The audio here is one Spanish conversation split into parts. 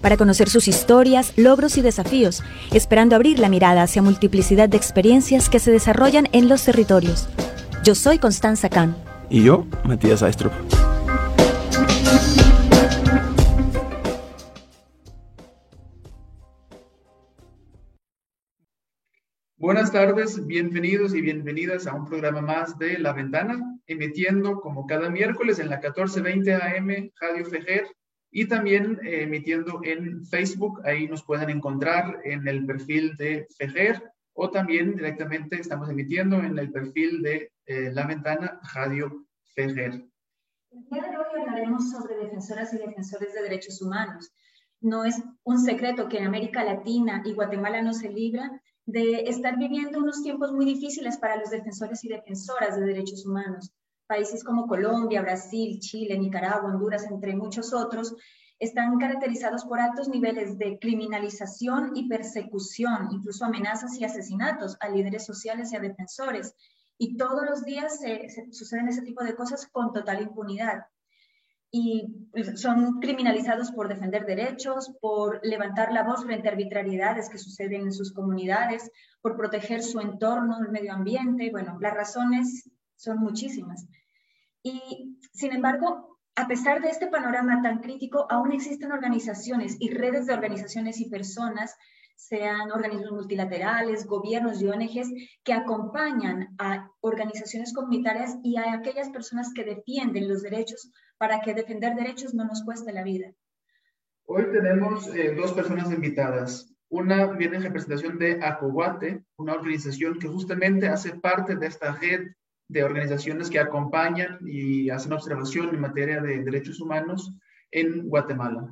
para conocer sus historias, logros y desafíos, esperando abrir la mirada hacia multiplicidad de experiencias que se desarrollan en los territorios. Yo soy Constanza Kahn. Y yo, Matías Aistrup. Buenas tardes, bienvenidos y bienvenidas a un programa más de La Ventana, emitiendo como cada miércoles en la 1420 AM Radio Fejer y también eh, emitiendo en Facebook. Ahí nos pueden encontrar en el perfil de Fejer o también directamente estamos emitiendo en el perfil de eh, La Ventana Radio Fejer. El día de hoy hablaremos sobre defensoras y defensores de derechos humanos. No es un secreto que en América Latina y Guatemala no se libra de estar viviendo unos tiempos muy difíciles para los defensores y defensoras de derechos humanos. Países como Colombia, Brasil, Chile, Nicaragua, Honduras, entre muchos otros, están caracterizados por altos niveles de criminalización y persecución, incluso amenazas y asesinatos a líderes sociales y a defensores. Y todos los días se, suceden ese tipo de cosas con total impunidad y son criminalizados por defender derechos, por levantar la voz frente a arbitrariedades que suceden en sus comunidades, por proteger su entorno, el medio ambiente. Bueno, las razones son muchísimas. Y sin embargo, a pesar de este panorama tan crítico, aún existen organizaciones y redes de organizaciones y personas sean organismos multilaterales, gobiernos y ONGs que acompañan a organizaciones comunitarias y a aquellas personas que defienden los derechos para que defender derechos no nos cueste la vida. Hoy tenemos eh, dos personas invitadas. Una viene en representación de ACOGUATE, una organización que justamente hace parte de esta red de organizaciones que acompañan y hacen observación en materia de derechos humanos en Guatemala.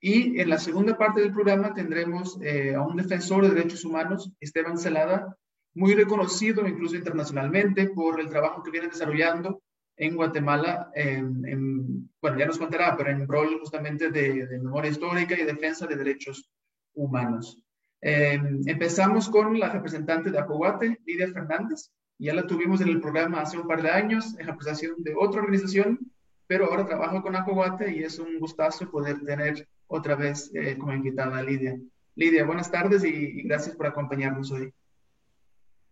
Y en la segunda parte del programa tendremos eh, a un defensor de derechos humanos, Esteban Celada, muy reconocido incluso internacionalmente por el trabajo que viene desarrollando en Guatemala, en, bueno, ya nos contará, pero en rol justamente de, memoria histórica y defensa de derechos humanos. Eh, empezamos con la representante de Acoguate, Lidia Fernández. Ya la tuvimos en el programa hace un par de años en representación de otra organización, pero ahora trabajo con Acoguate y es un gustazo poder tener otra vez eh, como invitada a Lidia. Lidia, buenas tardes y, gracias por acompañarnos hoy.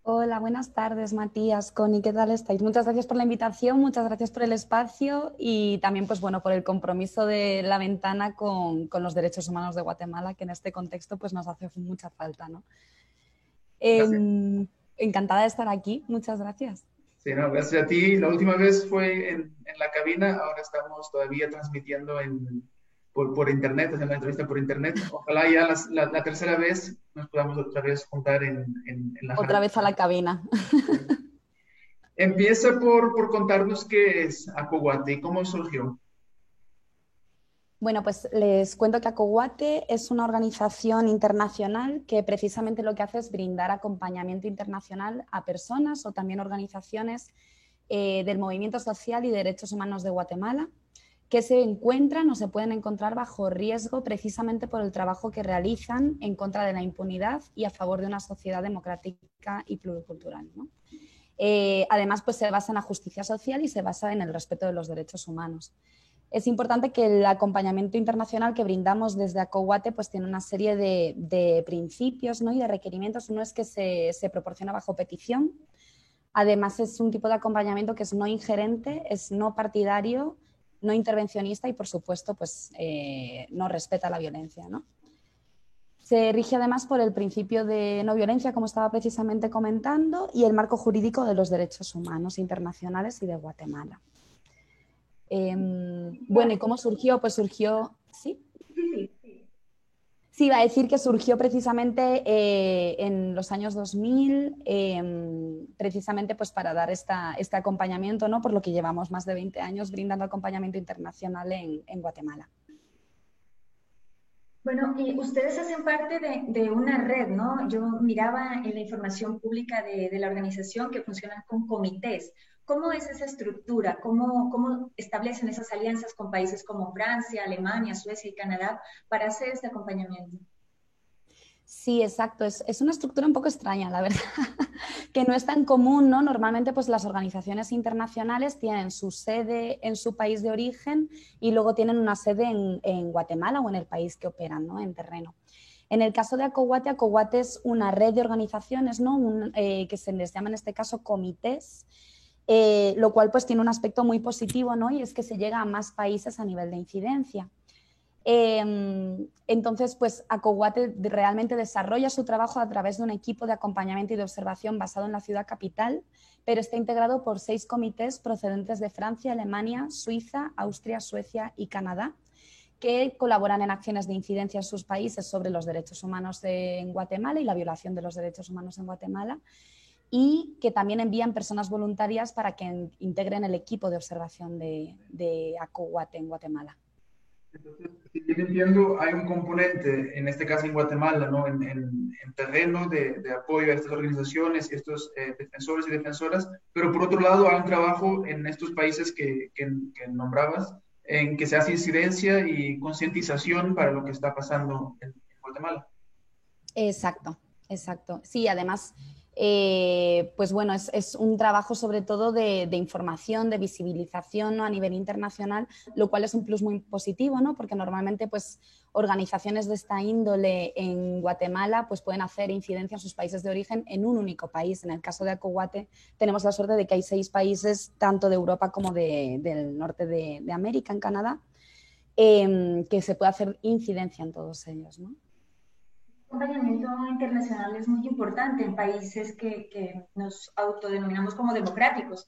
Hola, buenas tardes, Matías, Connie, ¿qué tal estáis? Muchas gracias por la invitación, muchas gracias por el espacio y también, pues bueno, por el compromiso de la ventana con, con los derechos humanos de Guatemala, que en este contexto pues nos hace mucha falta, ¿no? Em, encantada de estar aquí, muchas gracias. Sí, no, gracias a ti. La última vez fue en, en la cabina, ahora estamos todavía transmitiendo en, por, por internet, hacer la entrevista por internet. Ojalá ya la, tercera vez nos podamos otra vez juntar en, en, la... Otra vez a la cabina. Empieza por, por contarnos qué es Acoguate y cómo surgió. Bueno, pues les cuento que Acoguate es una organización internacional que precisamente lo que hace es brindar acompañamiento internacional a personas o también organizaciones eh, del movimiento social y derechos humanos de Guatemala que se encuentran o se pueden encontrar bajo riesgo precisamente por el trabajo que realizan en contra de la impunidad y a favor de una sociedad democrática y pluricultural. Eh, además, pues se basa en la justicia social y se basa en el respeto de los derechos humanos. Es importante que el acompañamiento internacional que brindamos desde ACOWATE pues tiene una serie de, principios ¿no? y de requerimientos. Uno es que se, se proporciona bajo petición. Además, es un tipo de acompañamiento que es no ingerente, es no partidario no intervencionista y, por supuesto, pues, eh, no respeta la violencia. ¿no? Se rige además por el principio de no violencia, como estaba precisamente comentando, y el marco jurídico de los derechos humanos internacionales y de Guatemala. Em, bueno, ¿y cómo surgió? Pues surgió, ¿sí? Sí, iba a decir que surgió precisamente eh, en los años 2000, em, precisamente pues para dar esta, este acompañamiento, ¿no? por lo que llevamos más de 20 años brindando acompañamiento internacional en, Guatemala. Bueno, y ustedes hacen parte de, una red, ¿no? Yo miraba en la información pública de, de, la organización que funcionan con comités. ¿Cómo es esa estructura? ¿Cómo, ¿Cómo establecen esas alianzas con países como Francia, Alemania, Suecia y Canadá para hacer este acompañamiento? Sí, exacto. Es, una estructura un poco extraña, la verdad, que no es tan común, ¿no? Normalmente, pues las organizaciones internacionales tienen su sede en su país de origen y luego tienen una sede en, Guatemala o en el país que operan, ¿no? En terreno. En el caso de Acoguate, Acoguate es una red de organizaciones, ¿no? Eh, que se les llama en este caso comités, eh, lo cual pues tiene un aspecto muy positivo, ¿no? Y es que se llega a más países a nivel de incidencia. Em, entonces, pues Acoguate realmente desarrolla su trabajo a través de un equipo de acompañamiento y de observación basado en la ciudad capital, pero está integrado por seis comités procedentes de Francia, Alemania, Suiza, Austria, Suecia y Canadá, que colaboran en acciones de incidencia en sus países sobre los derechos humanos en Guatemala y la violación de los derechos humanos en Guatemala y que también envían personas voluntarias para que integren el equipo de observación de, de Acoguate en Guatemala. Entonces, si bien entiendo, hay un componente, en este caso en Guatemala, ¿no? en, en, terreno de, de, apoyo a estas organizaciones y estos eh, defensores y defensoras, pero por otro lado hay un trabajo en estos países que, que, que, nombrabas, en que se hace incidencia y concientización para lo que está pasando en, en Guatemala. Exacto, exacto. Sí, además eh, pues bueno, es, un trabajo sobre todo de, información, de visibilización a nivel internacional, lo cual es un plus muy positivo, ¿no? porque normalmente pues, organizaciones de esta índole en Guatemala pues, pueden hacer incidencia en sus países de origen en un único país. En el caso de Acoguate tenemos la suerte de que hay seis países, tanto de Europa como del norte de, América, en Canadá, em, que se puede hacer incidencia en todos ellos. ¿no? Acompañamiento internacional es muy importante en países que, que, nos autodenominamos como democráticos.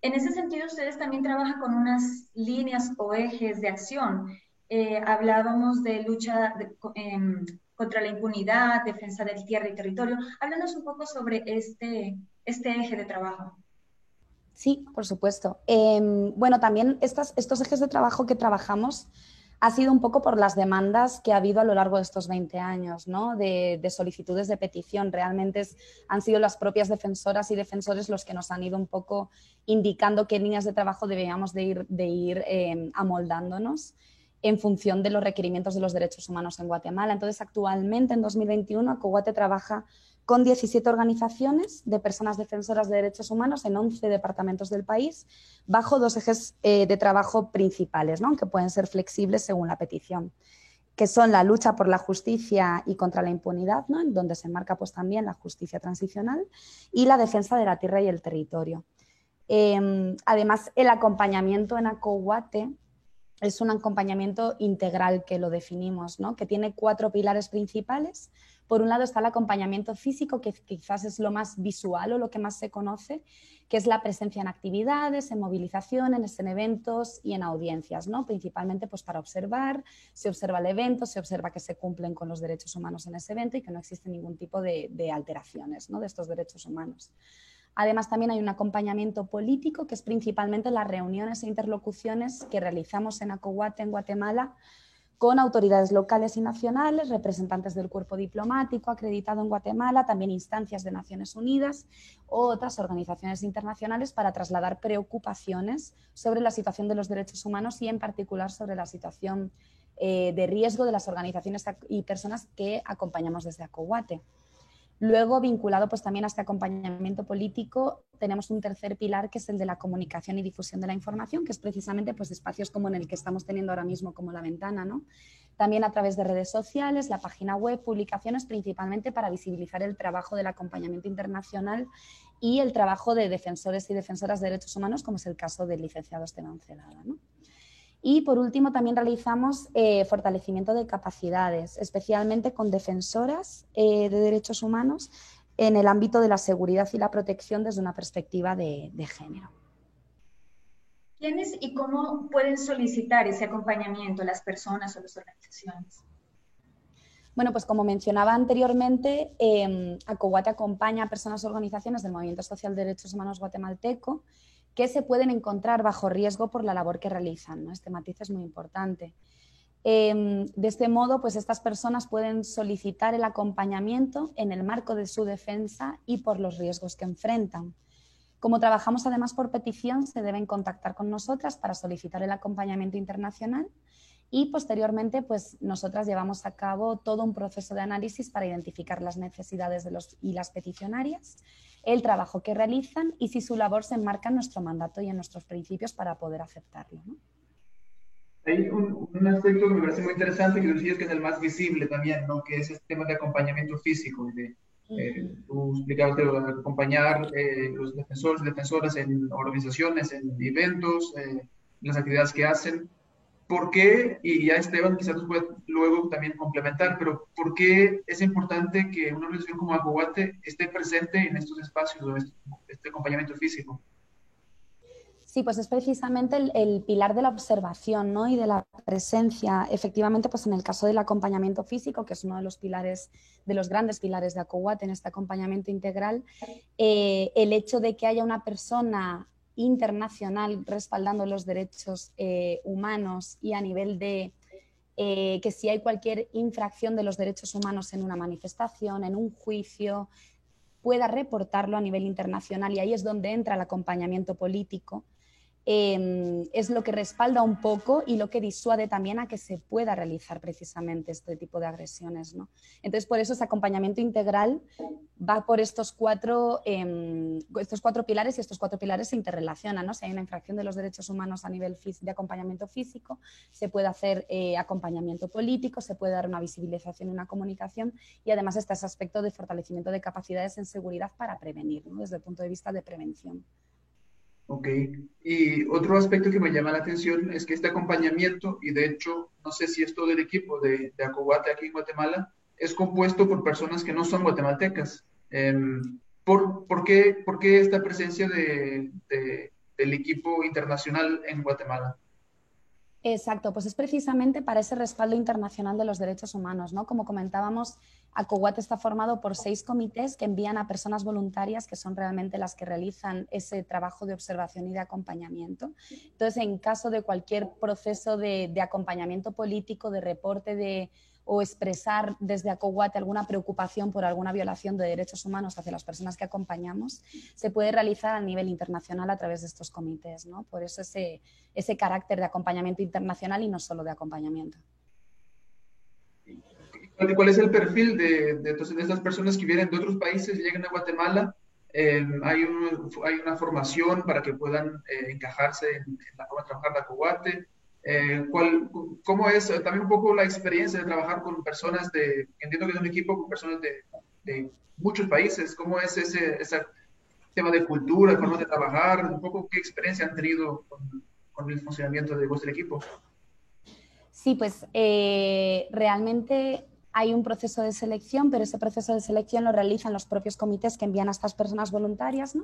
En ese sentido, ustedes también trabajan con unas líneas o ejes de acción. Eh, hablábamos de lucha em, contra la impunidad, defensa del tierra y territorio. Háblanos un poco sobre este, este eje de trabajo. Sí, por supuesto. Em, bueno, también estas, estos ejes de trabajo que trabajamos ha sido un poco por las demandas que ha habido a lo largo de estos 20 años, ¿no? de, solicitudes de petición. Realmente han sido las propias defensoras y defensores los que nos han ido un poco indicando qué líneas de trabajo debíamos de ir, de ir eh, amoldándonos en función de los requerimientos de los derechos humanos en Guatemala. Entonces, actualmente, en 2021, Acoguate trabaja con 17 organizaciones de personas defensoras de derechos humanos en 11 departamentos del país, bajo dos ejes eh, de trabajo principales, ¿no? que pueden ser flexibles según la petición, que son la lucha por la justicia y contra la impunidad, ¿no? en donde se enmarca pues, también la justicia transicional, y la defensa de la tierra y el territorio. Em, además, el acompañamiento en Acohuate es un acompañamiento integral que lo definimos, ¿no? que tiene cuatro pilares principales por un lado está el acompañamiento físico, que quizás es lo más visual o lo que más se conoce, que es la presencia en actividades, en movilizaciones, en eventos y en audiencias, ¿no? principalmente pues, para observar, se observa el evento, se observa que se cumplen con los derechos humanos en ese evento y que no existe ningún tipo de, alteraciones ¿no? de estos derechos humanos. Además, también hay un acompañamiento político, que es principalmente las reuniones e interlocuciones que realizamos en Acohuate, en Guatemala, con autoridades locales y nacionales, representantes del cuerpo diplomático acreditado en Guatemala, también instancias de Naciones Unidas u otras organizaciones internacionales para trasladar preocupaciones sobre la situación de los derechos humanos y en particular sobre la situación eh, de riesgo de las organizaciones y personas que acompañamos desde Acoguate. Luego, vinculado pues, también a este acompañamiento político, tenemos un tercer pilar que es el de la comunicación y difusión de la información, que es precisamente pues, espacios como en el que estamos teniendo ahora mismo como la ventana. ¿no? También a través de redes sociales, la página web, publicaciones, principalmente para visibilizar el trabajo del acompañamiento internacional y el trabajo de defensores y defensoras de derechos humanos, como es el caso del licenciado Esteban Celada. ¿no? Y por último, también realizamos eh, fortalecimiento de capacidades, especialmente con defensoras eh, de derechos humanos en el ámbito de la seguridad y la protección desde una perspectiva de, género. ¿Quiénes y cómo pueden solicitar ese acompañamiento las personas o las organizaciones? Bueno, pues como mencionaba anteriormente, eh, acompaña a personas o organizaciones del Movimiento Social de Derechos Humanos guatemalteco que se pueden encontrar bajo riesgo por la labor que realizan. Este matiz es muy importante. Em, de este modo, pues estas personas pueden solicitar el acompañamiento en el marco de su defensa y por los riesgos que enfrentan. Como trabajamos además por petición, se deben contactar con nosotras para solicitar el acompañamiento internacional y posteriormente pues nosotras llevamos a cabo todo un proceso de análisis para identificar las necesidades de los y las peticionarias, el trabajo que realizan y si su labor se enmarca en nuestro mandato y en nuestros principios para poder aceptarlo. Hay un, aspecto que me parece muy interesante que decías que es el más visible también, ¿no? que es el tema de acompañamiento físico, de eh, tú explicabas que acompañar eh, los defensores y defensoras en organizaciones, en eventos, eh, las actividades que hacen. ¿Por qué? Y ya Esteban quizás nos puede luego también complementar, pero ¿por qué es importante que una organización como Acoguate esté presente en estos espacios o este, este acompañamiento físico? Sí, pues es precisamente el, pilar de la observación ¿no? y de la presencia. Efectivamente, pues en el caso del acompañamiento físico, que es uno de los pilares, de los grandes pilares de ACOWAT en este acompañamiento integral, eh, el hecho de que haya una persona internacional respaldando los derechos eh, humanos y a nivel de eh, que si hay cualquier infracción de los derechos humanos en una manifestación, en un juicio, pueda reportarlo a nivel internacional y ahí es donde entra el acompañamiento político Em, es lo que respalda un poco y lo que disuade también a que se pueda realizar precisamente este tipo de agresiones. ¿no? Entonces, por eso ese acompañamiento integral va por estos cuatro, em, estos cuatro pilares y estos cuatro pilares se interrelacionan. ¿no? Si hay una infracción de los derechos humanos a nivel de acompañamiento físico, se puede hacer eh, acompañamiento político, se puede dar una visibilización y una comunicación y además está ese aspecto de fortalecimiento de capacidades en seguridad para prevenir, desde el punto de vista de prevención. Ok, y otro aspecto que me llama la atención es que este acompañamiento, y de hecho, no sé si es todo el equipo de, de Acobate aquí en Guatemala, es compuesto por personas que no son guatemaltecas. Em, ¿por, por, qué, ¿por, qué, esta presencia de, del equipo internacional en Guatemala? Exacto, pues es precisamente para ese respaldo internacional de los derechos humanos, ¿no? Como comentábamos, ACOWAT está formado por seis comités que envían a personas voluntarias que son realmente las que realizan ese trabajo de observación y de acompañamiento. Entonces, en caso de cualquier proceso de, de acompañamiento político, de reporte de o expresar desde ACOWAT alguna preocupación por alguna violación de derechos humanos hacia las personas que acompañamos, se puede realizar a nivel internacional a través de estos comités. ¿no? Por eso ese, ese carácter de acompañamiento internacional y no solo de acompañamiento. ¿Cuál es el perfil de, de, estas personas que vienen de otros países y llegan a Guatemala? Eh, hay, una formación para que puedan eh, encajarse en, la forma de trabajar de ACOWATE. Eh, ¿cuál, ¿Cómo es también un poco la experiencia de trabajar con personas de, entiendo que es un equipo con personas de, de muchos países? ¿Cómo es ese, ese, tema de cultura, forma de trabajar? Un poco qué experiencia han tenido con, con el funcionamiento de vuestro equipo. Sí, pues eh, realmente hay un proceso de selección, pero ese proceso de selección lo realizan los propios comités que envían a estas personas voluntarias.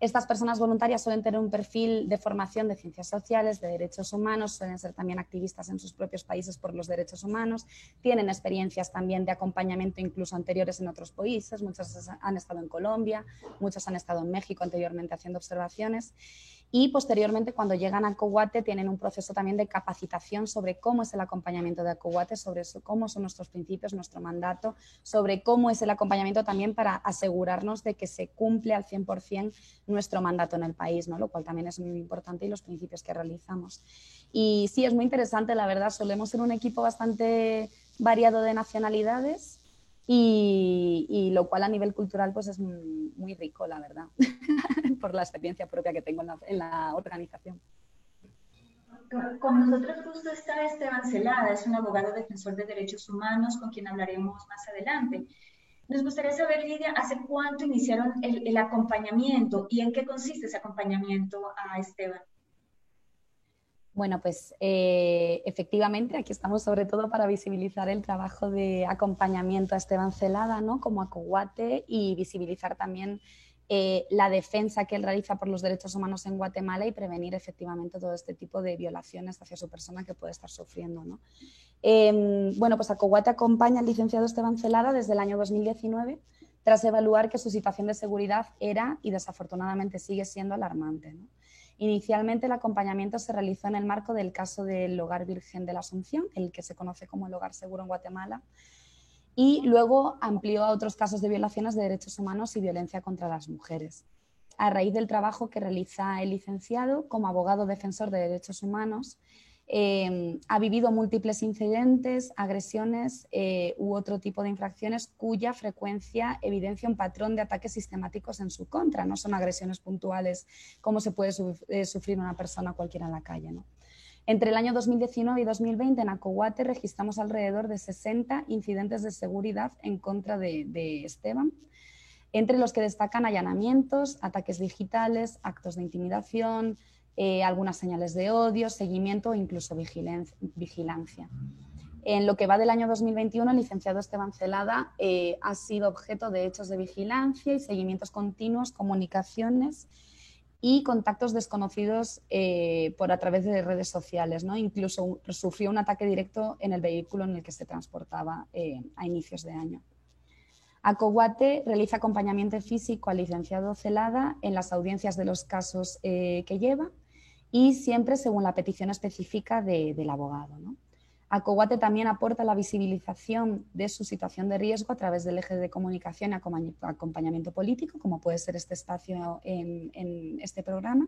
Estas personas voluntarias suelen tener un perfil de formación de ciencias sociales, de derechos humanos, suelen ser también activistas en sus propios países por los derechos humanos, tienen experiencias también de acompañamiento incluso anteriores en otros países, muchos han estado en Colombia, muchos han estado en México anteriormente haciendo observaciones y posteriormente cuando llegan a Coguate tienen un proceso también de capacitación sobre cómo es el acompañamiento de Coguate, sobre cómo son nuestros principios, nuestro mandato, sobre cómo es el acompañamiento también para asegurarnos de que se cumple al 100% nuestro mandato en el país, ¿no? lo cual también es muy importante y los principios que realizamos. Y sí, es muy interesante, la verdad, solemos ser un equipo bastante variado de nacionalidades y, lo cual a nivel cultural pues es muy rico, la verdad, por la experiencia propia que tengo en la, organización. Con nosotros justo está Esteban Celada, es un abogado defensor de derechos humanos con quien hablaremos más adelante. Nos gustaría saber, Lidia, ¿hace cuánto iniciaron el acompañamiento y en qué consiste ese acompañamiento a Esteban? Bueno, pues eh, efectivamente aquí estamos sobre todo para visibilizar el trabajo de acompañamiento a Esteban Celada, ¿no? Como Acoguate y visibilizar también eh, la defensa que él realiza por los derechos humanos en Guatemala y prevenir efectivamente todo este tipo de violaciones hacia su persona que puede estar sufriendo. ¿no? Em, bueno, pues Acoguate acompaña al licenciado Esteban Celada desde el año 2019 tras evaluar que su situación de seguridad era y desafortunadamente sigue siendo alarmante. ¿no? Inicialmente el acompañamiento se realizó en el marco del caso del Hogar Virgen de la Asunción, el que se conoce como el Hogar Seguro en Guatemala, y luego amplió a otros casos de violaciones de derechos humanos y violencia contra las mujeres. A raíz del trabajo que realiza el licenciado como abogado defensor de derechos humanos, eh, ha vivido múltiples incidentes, agresiones eh, u otro tipo de infracciones cuya frecuencia evidencia un patrón de ataques sistemáticos en su contra. No son agresiones puntuales como se puede eh, sufrir una persona cualquiera en la calle. Entre el año 2019 y 2020 en Acohuate registramos alrededor de 60 incidentes de seguridad en contra de Esteban, entre los que destacan allanamientos, ataques digitales, actos de intimidación, eh, algunas señales de odio, seguimiento e incluso vigilancia. En lo que va del año 2021, el licenciado Esteban Celada eh, ha sido objeto de hechos de vigilancia y seguimientos continuos, comunicaciones y contactos desconocidos eh, por a través de redes sociales. ¿no? Incluso sufrió un ataque directo en el vehículo en el que se transportaba a inicios de año. Acoguate realiza acompañamiento físico al licenciado Celada en las audiencias de los casos que lleva y siempre según la petición específica del abogado. ¿no? También aporta la visibilización de su situación de riesgo a través del eje de comunicación y acompañamiento político, como puede ser este espacio en, este programa,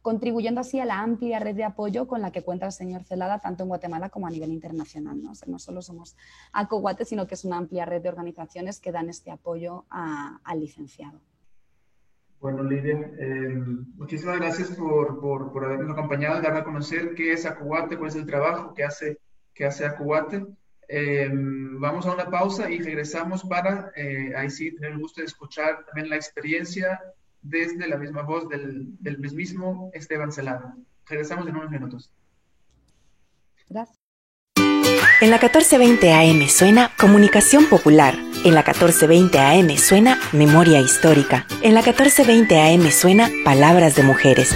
contribuyendo así a la amplia red de apoyo con la que cuenta el señor Celada, tanto en Guatemala como a nivel internacional. No, no solo somos Acoguate, sino que es una amplia red de organizaciones que dan este apoyo al licenciado. Bueno, Lidia, eh, muchísimas gracias por, por, por, habernos acompañado, dar a conocer qué es Acuate, cuál es el trabajo que hace, que hace Acuate. Eh, vamos a una pausa y regresamos para, eh, ahí sí, tener el gusto de escuchar también la experiencia desde la misma voz del, del mismísimo Esteban Celada. Regresamos en unos minutos. Gracias. En la 1420 AM suena Comunicación Popular. En la 1420 AM suena Memoria Histórica. En la 1420 AM suena Palabras de Mujeres.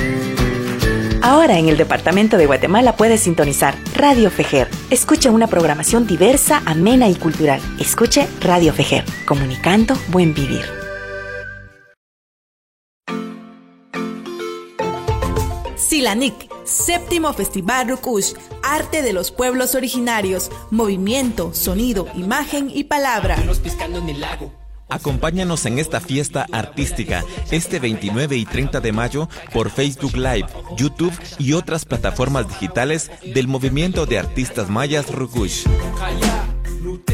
Ahora en el Departamento de Guatemala puedes sintonizar Radio Fejer. Escucha una programación diversa, amena y cultural. Escuche Radio Fejer, comunicando buen vivir. Silanic, séptimo Festival Rukush, Arte de los Pueblos Originarios, Movimiento, Sonido, Imagen y Palabra. Acompáñanos en esta fiesta artística este 29 y 30 de mayo por Facebook Live, YouTube y otras plataformas digitales del movimiento de artistas mayas Rukush.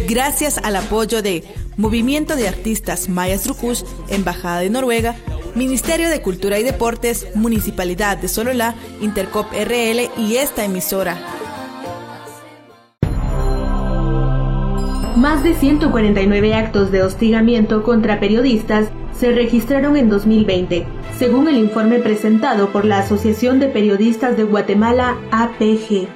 Gracias al apoyo de Movimiento de Artistas Mayas Rukush, Embajada de Noruega, Ministerio de Cultura y Deportes, Municipalidad de Sololá, Intercop RL y esta emisora. Más de 149 actos de hostigamiento contra periodistas se registraron en 2020, según el informe presentado por la Asociación de Periodistas de Guatemala, APG.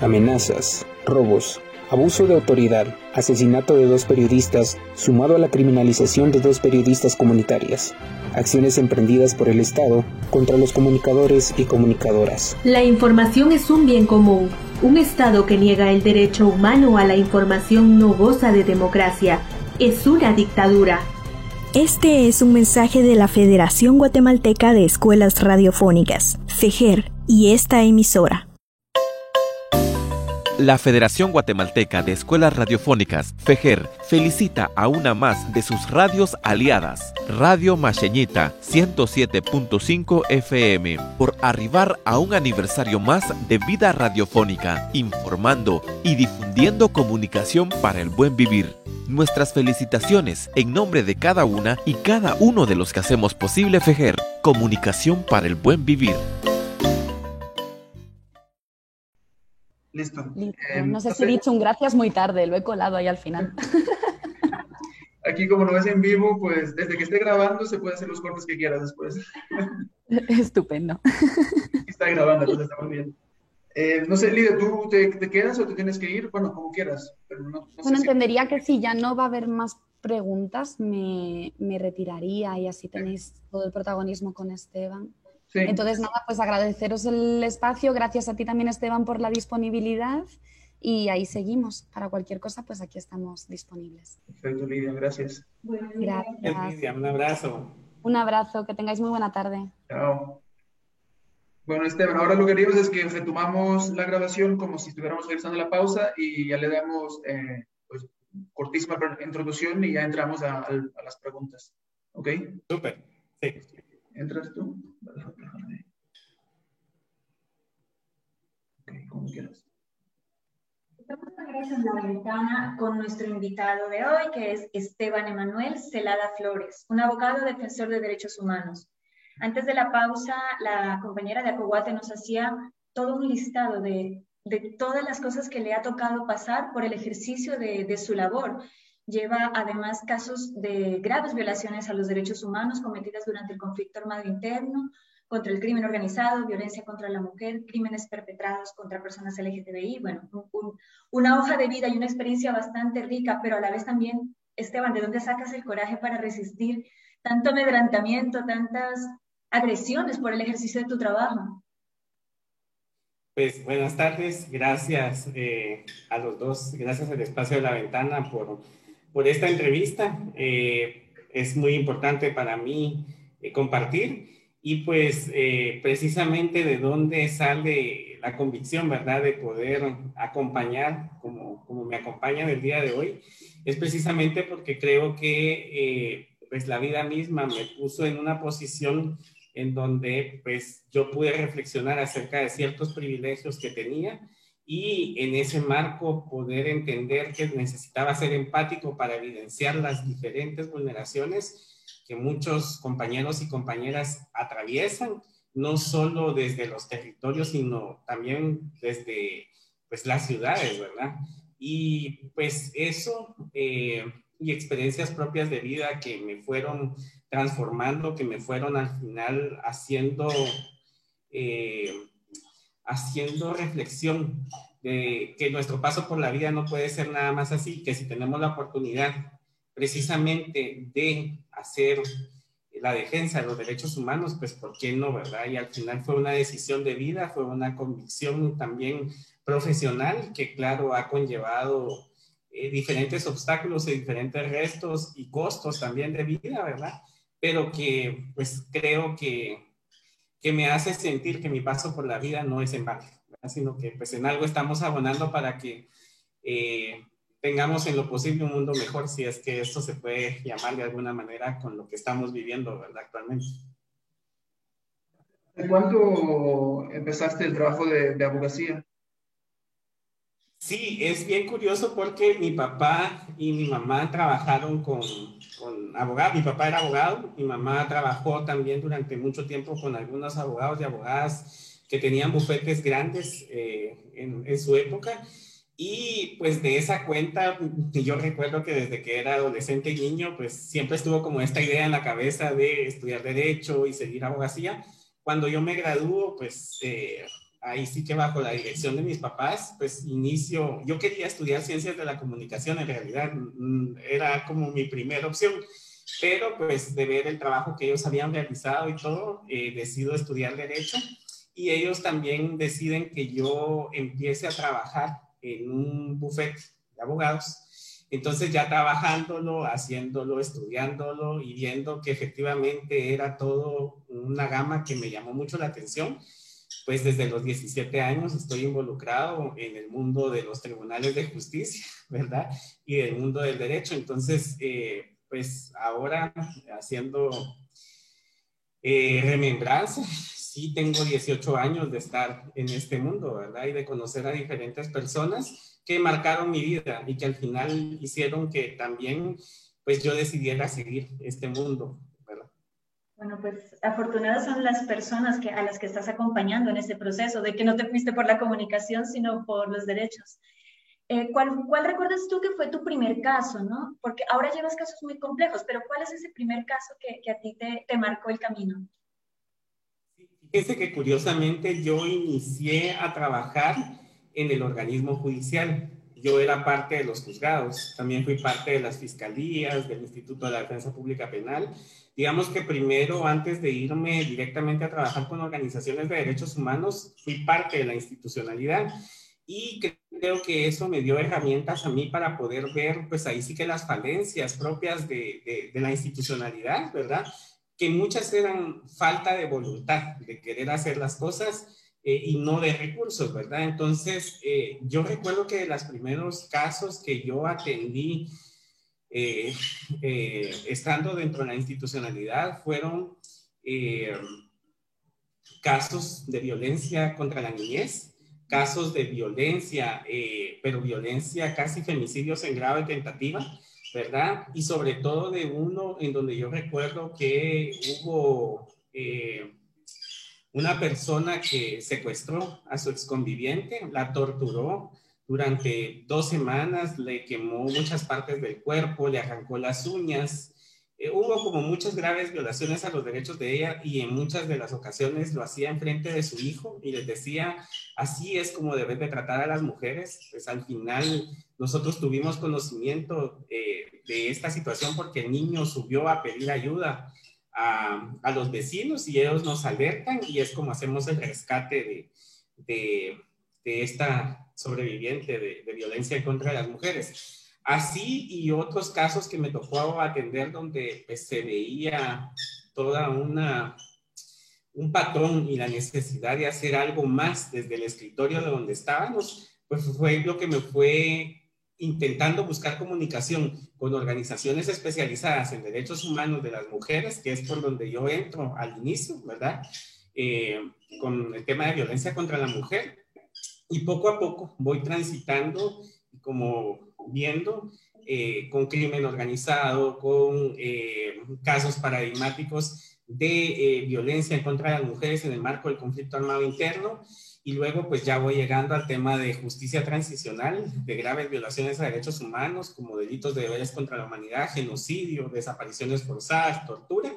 Amenazas, robos, abuso de autoridad, asesinato de dos periodistas, sumado a la criminalización de dos periodistas comunitarias, acciones emprendidas por el Estado contra los comunicadores y comunicadoras. La información es un bien común. Un Estado que niega el derecho humano a la información no goza de democracia. Es una dictadura. Este es un mensaje de la Federación Guatemalteca de Escuelas Radiofónicas, FEGER, y esta emisora. La Federación Guatemalteca de Escuelas Radiofónicas, FEGER, felicita a una más de sus radios aliadas, Radio Macheñita 107.5 FM, por arribar a un aniversario más de vida radiofónica, informando y difundiendo comunicación para el buen vivir. Nuestras felicitaciones en nombre de cada una y cada uno de los que hacemos posible FEGER, comunicación para el buen vivir. Listo. Eh, no sé si he dicho un gracias muy tarde, lo he colado ahí al final. Aquí como no es en vivo, pues desde que esté grabando se puede hacer los cortes que quieras después. Estupendo. Está grabando, entonces está muy bien. Eh, no sé, Lidia, ¿tú te, quedas o te tienes que ir? Bueno, como quieras. Pero no, bueno, entendería que si ya no va a haber más preguntas, me, me retiraría y así tenéis todo el protagonismo con Esteban. Entonces, nada, pues agradeceros el espacio. Gracias a ti también, Esteban, por la disponibilidad. Y ahí seguimos. Para cualquier cosa, pues aquí estamos disponibles. Perfecto, Lidia, gracias. Gracias. Lidia, un abrazo. Un abrazo, que tengáis muy buena tarde. Chao. Bueno, Esteban, ahora lo que haríamos es que retomamos la grabación como si estuviéramos realizando la pausa y ya le damos eh, pues, cortísima introducción y ya entramos a, a las preguntas. ¿Ok? Súper. Sí. ¿Entras tú? Ok, como quieras. Estamos en la ventana con nuestro invitado de hoy, que es Esteban Emanuel Celada Flores, un abogado defensor de derechos humanos. Antes de la pausa, la compañera de Acoguate nos hacía todo un listado de, de, todas las cosas que le ha tocado pasar por el ejercicio de, de su labor. Lleva además casos de graves violaciones a los derechos humanos cometidas durante el conflicto armado interno, contra el crimen organizado, violencia contra la mujer, crímenes perpetrados contra personas LGTBI. Bueno, una hoja de vida y una experiencia bastante rica, pero a la vez también, Esteban, ¿de dónde sacas el coraje para resistir tanto amedrantamiento, tantas agresiones por el ejercicio de tu trabajo? Pues buenas tardes, gracias eh, a los dos, gracias al espacio de la ventana por, por esta entrevista. Eh, es muy importante para mí eh, compartir y pues precisamente de dónde sale la convicción, ¿verdad? De poder acompañar como, como me acompañan el día de hoy, es precisamente porque creo que pues la vida misma me puso en una posición en donde pues yo pude reflexionar acerca de ciertos privilegios que tenía y en ese marco poder entender que necesitaba ser empático para evidenciar las diferentes vulneraciones que muchos compañeros y compañeras atraviesan, no solo desde los territorios, sino también desde pues las ciudades, ¿verdad? Y pues eso eh, y experiencias propias de vida que me fueron transformando, que me fueron al final haciendo, eh, haciendo reflexión de que nuestro paso por la vida no puede ser nada más así, que si tenemos la oportunidad precisamente de hacer la defensa de los derechos humanos, pues ¿por qué no, verdad? Y al final fue una decisión de vida, fue una convicción también profesional que claro ha conllevado eh, diferentes obstáculos y diferentes restos y costos también de vida, ¿verdad? pero que pues creo que, que me hace sentir que mi paso por la vida no es en vano, sino que pues en algo estamos abonando para que eh, tengamos en lo posible un mundo mejor, si es que esto se puede llamar de alguna manera con lo que estamos viviendo ¿verdad? actualmente. ¿Cuándo empezaste el trabajo de, de abogacía? Sí, es bien curioso porque mi papá y mi mamá trabajaron con, con abogados. Mi papá era abogado, mi mamá trabajó también durante mucho tiempo con algunos abogados y abogadas que tenían bufetes grandes eh, en, en, su época. Y pues de esa cuenta, yo recuerdo que desde que era adolescente y niño, pues siempre estuvo como esta idea en la cabeza de estudiar derecho y seguir abogacía. Cuando yo me graduó, pues... Eh, ahí sí que bajo la dirección de mis papás, pues inicio, yo quería estudiar ciencias de la comunicación en realidad, mm, era como mi primera opción, pero pues de ver el trabajo que ellos habían realizado y todo, eh, decido estudiar derecho y ellos también deciden que yo empiece a trabajar en un buffet de abogados. Entonces ya trabajándolo, haciéndolo, estudiándolo y viendo que efectivamente era todo una gama que me llamó mucho la atención, pues desde los 17 años estoy involucrado en el mundo de los tribunales de justicia, ¿verdad? Y del mundo del derecho. Entonces, eh, pues ahora haciendo eh, remembranza, sí tengo 18 años de estar en este mundo, ¿verdad? Y de conocer a diferentes personas que marcaron mi vida y que al final hicieron que también, pues yo decidiera seguir este mundo, bueno, pues afortunadas son las personas que, a las que estás acompañando en este proceso, de que no te fuiste por la comunicación, sino por los derechos. Eh, ¿cuál, ¿cuál, recuerdas tú que fue tu primer caso, no? Porque ahora llevas casos muy complejos, pero ¿cuál es ese primer caso que, que a ti te, te, marcó el camino? Fíjese que curiosamente yo inicié a trabajar en el organismo judicial. Yo era parte de los juzgados, también fui parte de las fiscalías, del Instituto de la Defensa Pública Penal digamos que primero, antes de irme directamente a trabajar con organizaciones de derechos humanos, fui parte de la institucionalidad y creo que eso me dio herramientas a mí para poder ver, pues ahí sí que las falencias propias de, de, la institucionalidad, ¿verdad? que muchas eran falta de voluntad, de querer hacer las cosas eh, y no de recursos, ¿verdad? Entonces, eh, yo recuerdo que de los primeros casos que yo atendí eh, estando dentro de la institucionalidad fueron casos de violencia contra la niñez, casos de violencia, pero violencia casi femicidios en grave tentativa, ¿verdad? Y sobre todo de uno en donde yo recuerdo que hubo eh, una persona que secuestró a su exconviviente, la torturó durante dos semanas, le quemó muchas partes del cuerpo, le arrancó las uñas, eh, hubo como muchas graves violaciones a los derechos de ella y en muchas de las ocasiones lo hacía en frente de su hijo y les decía, así es como deben de tratar a las mujeres. Pues al final nosotros tuvimos conocimiento eh, de esta situación porque el niño subió a pedir ayuda a, a, los vecinos y ellos nos alertan y es como hacemos el rescate de, de, de esta sobreviviente de, violencia contra las mujeres. Así y otros casos que me tocó atender donde pues, se veía toda una un patrón y la necesidad de hacer algo más desde el escritorio de donde estábamos, pues fue lo que me fue intentando buscar comunicación con organizaciones especializadas en derechos humanos de las mujeres, que es por donde yo entro al inicio, ¿verdad? Eh, con el tema de violencia contra la mujer. Y poco a poco voy transitando como viendo eh, con crimen organizado, con eh, casos paradigmáticos de eh, violencia en contra de las mujeres en el marco del conflicto armado interno. Y luego pues ya voy llegando al tema de justicia transicional, de graves violaciones a derechos humanos, como delitos de deberes contra la humanidad, genocidio, desapariciones forzadas, tortura,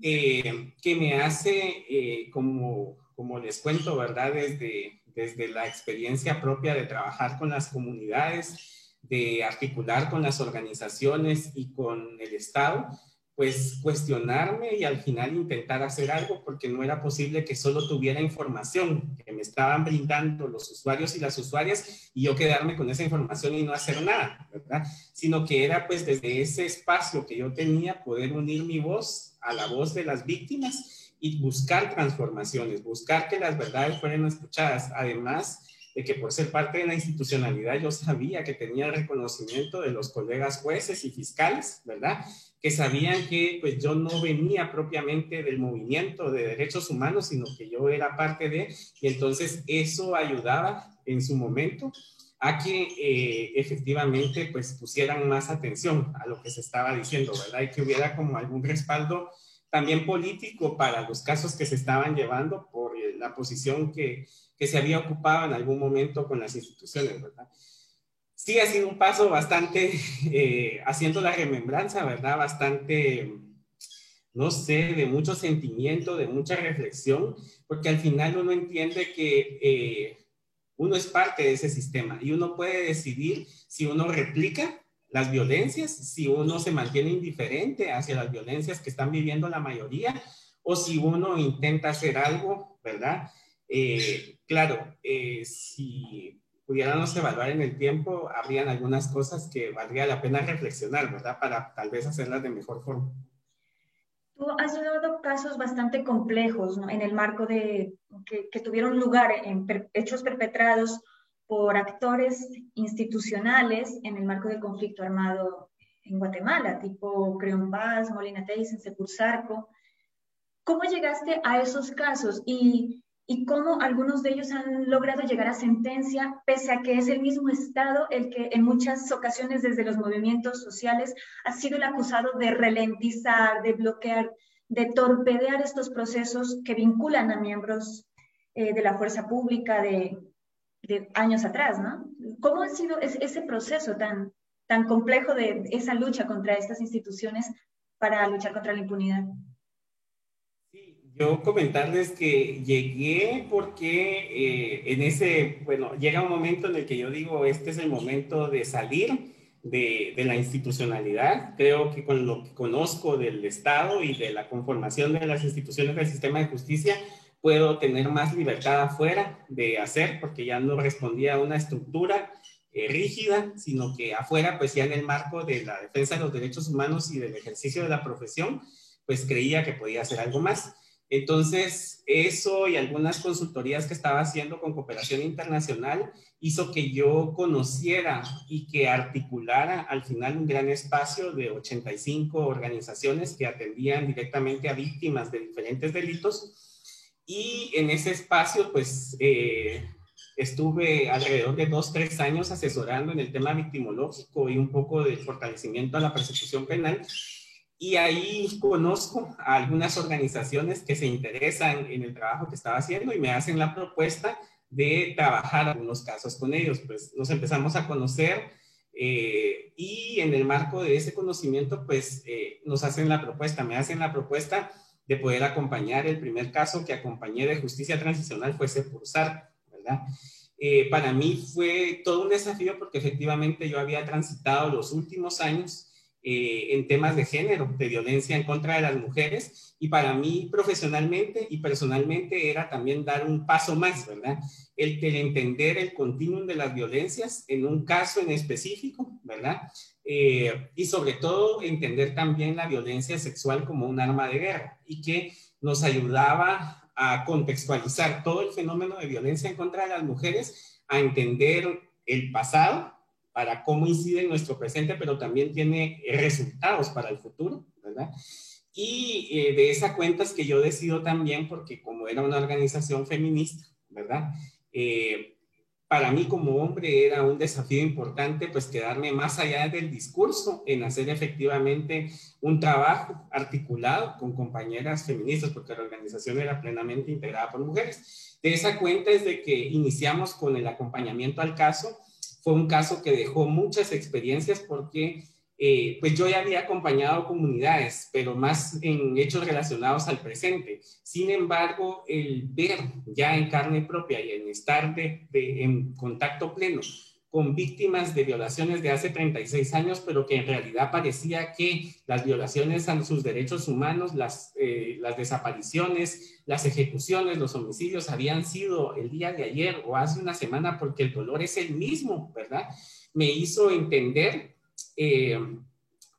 que me hace, como, como les cuento, ¿verdad? Desde, desde la experiencia propia de trabajar con las comunidades, de articular con las organizaciones y con el Estado, pues cuestionarme y al final intentar hacer algo porque no era posible que solo tuviera información que me estaban brindando los usuarios y las usuarias y yo quedarme con esa información y no hacer nada, ¿verdad? Sino que era pues desde ese espacio que yo tenía poder unir mi voz a la voz de las víctimas y buscar transformaciones, buscar que las verdades fueran escuchadas. Además, de que por ser parte de la institucionalidad yo sabía que tenía reconocimiento de los colegas jueces y fiscales, ¿verdad? Que sabían que pues yo no venía propiamente del movimiento de derechos humanos, sino que yo era parte de, y entonces eso ayudaba en su momento a que eh, efectivamente pues pusieran más atención a lo que se estaba diciendo, ¿verdad? Y que hubiera como algún respaldo también político para los casos que se estaban llevando por eh, la posición que que se había ocupado en algún momento con las instituciones, ¿verdad? Sí ha sido un paso bastante, eh, haciendo la remembranza, ¿verdad? Bastante, no sé, de mucho sentimiento, de mucha reflexión, porque al final uno entiende que eh, uno es parte de ese sistema y uno puede decidir si uno replica las violencias, si uno se mantiene indiferente hacia las violencias que están viviendo la mayoría, o si uno intenta hacer algo, ¿verdad? Eh, claro, eh, si pudiéramos evaluar en el tiempo, habrían algunas cosas que valdría la pena reflexionar, ¿verdad? Para tal vez hacerlas de mejor forma. Tú has llevado casos bastante complejos ¿no? en el marco de que, que tuvieron lugar en hechos perpetrados por actores institucionales en el marco del conflicto armado en Guatemala, tipo Creon Paz, Molina Teysen, Secursarco. ¿Cómo llegaste a esos casos y y cómo algunos de ellos han logrado llegar a sentencia, pese a que es el mismo Estado el que en muchas ocasiones desde los movimientos sociales ha sido el acusado de ralentizar, de bloquear, de torpedear estos procesos que vinculan a miembros eh, de la fuerza pública de, de, años atrás, ¿no? ¿Cómo ha sido ese proceso tan, tan complejo de esa lucha contra estas instituciones para luchar contra la impunidad? Yo comentarles que llegué porque eh, en ese, bueno, llega un momento en el que yo digo, este es el momento de salir de, de, la institucionalidad. Creo que con lo que conozco del Estado y de la conformación de las instituciones del sistema de justicia, puedo tener más libertad afuera de hacer, porque ya no respondía a una estructura eh, rígida, sino que afuera, pues ya en el marco de la defensa de los derechos humanos y del ejercicio de la profesión, pues creía que podía hacer algo más. Entonces, eso y algunas consultorías que estaba haciendo con cooperación internacional hizo que yo conociera y que articulara al final un gran espacio de 85 organizaciones que atendían directamente a víctimas de diferentes delitos. Y en ese espacio, pues, eh, estuve alrededor de dos, tres años asesorando en el tema victimológico y un poco de fortalecimiento a la persecución penal y ahí conozco a algunas organizaciones que se interesan en el trabajo que estaba haciendo y me hacen la propuesta de trabajar algunos casos con ellos. Pues nos empezamos a conocer eh, y en el marco de ese conocimiento, pues eh, nos hacen la propuesta, me hacen la propuesta de poder acompañar el primer caso que acompañé de justicia transicional fue Sepursar, ¿verdad? Eh, para mí fue todo un desafío porque efectivamente yo había transitado los últimos años eh, en temas de género, de violencia en contra de las mujeres. Y para mí profesionalmente y personalmente era también dar un paso más, ¿verdad? El, entender el continuum de las violencias en un caso en específico, ¿verdad? Eh, y sobre todo entender también la violencia sexual como un arma de guerra y que nos ayudaba a contextualizar todo el fenómeno de violencia en contra de las mujeres, a entender el pasado, para cómo incide en nuestro presente, pero también tiene resultados para el futuro, ¿verdad? Y eh, de esa cuenta es que yo decido también, porque como era una organización feminista, ¿verdad? Eh, para mí como hombre era un desafío importante, pues quedarme más allá del discurso en hacer efectivamente un trabajo articulado con compañeras feministas, porque la organización era plenamente integrada por mujeres. De esa cuenta es de que iniciamos con el acompañamiento al caso fue un caso que dejó muchas experiencias porque eh, pues yo ya había acompañado comunidades, pero más en hechos relacionados al presente. Sin embargo, el ver ya en carne propia y en estar de, en contacto pleno con víctimas de violaciones de hace 36 años, pero que en realidad parecía que las violaciones a sus derechos humanos, eh, las desapariciones, las ejecuciones, los homicidios habían sido el día de ayer o hace una semana porque el dolor es el mismo, ¿verdad? Me hizo entender eh,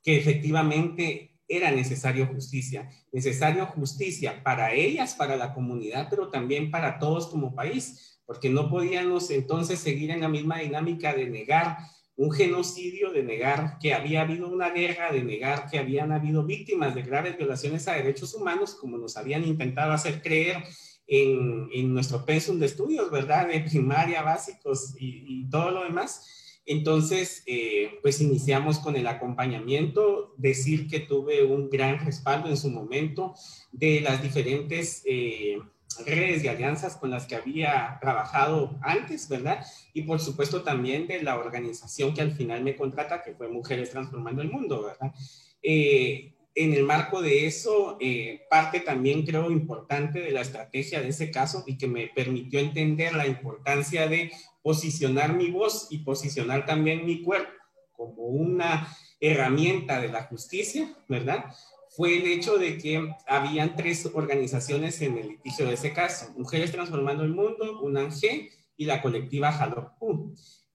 que efectivamente era necesario justicia, necesario justicia para ellas, para la comunidad, pero también para todos como país porque no podíamos entonces seguir en la misma dinámica de negar un genocidio, de negar que había habido una guerra, de negar que habían habido víctimas de graves violaciones a derechos humanos, como nos habían intentado hacer creer en, nuestro pensum de estudios, ¿verdad? De primaria, básicos y, todo lo demás. Entonces, eh, pues iniciamos con el acompañamiento, decir que tuve un gran respaldo en su momento de las diferentes... Eh, redes y alianzas con las que había trabajado antes, ¿verdad? Y por supuesto también de la organización que al final me contrata, que fue Mujeres Transformando el Mundo, ¿verdad? Eh, en el marco de eso, eh, parte también creo importante de la estrategia de ese caso y que me permitió entender la importancia de posicionar mi voz y posicionar también mi cuerpo como una herramienta de la justicia, ¿verdad? fue el hecho de que habían tres organizaciones en el litigio de ese caso, Mujeres Transformando el Mundo, UNANG y la colectiva Jalop.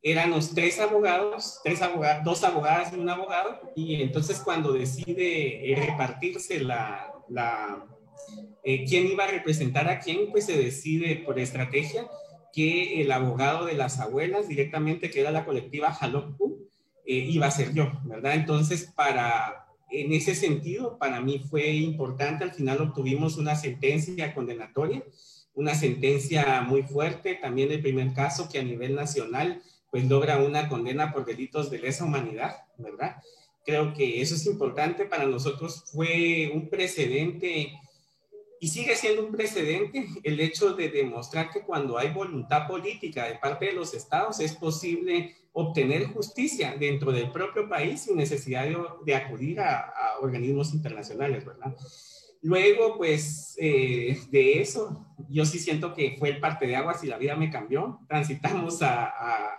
Éramos tres abogados, tres abogados, dos abogadas y un abogado, y entonces cuando decide eh, repartirse la, la eh, quién iba a representar a quién, pues se decide por estrategia que el abogado de las abuelas directamente, que era la colectiva Jalop, eh, iba a ser yo, ¿verdad? Entonces, para en ese sentido, para mí fue importante. Al final obtuvimos una sentencia condenatoria, una sentencia muy fuerte. También el primer caso que a nivel nacional, pues logra una condena por delitos de lesa humanidad, ¿verdad? Creo que eso es importante para nosotros. Fue un precedente y sigue siendo un precedente el hecho de demostrar que cuando hay voluntad política de parte de los estados es posible obtener justicia dentro del propio país sin necesidad de, acudir a, organismos internacionales, ¿verdad? Luego, pues, eh, de eso, yo sí siento que fue el parte de aguas y la vida me cambió. Transitamos a,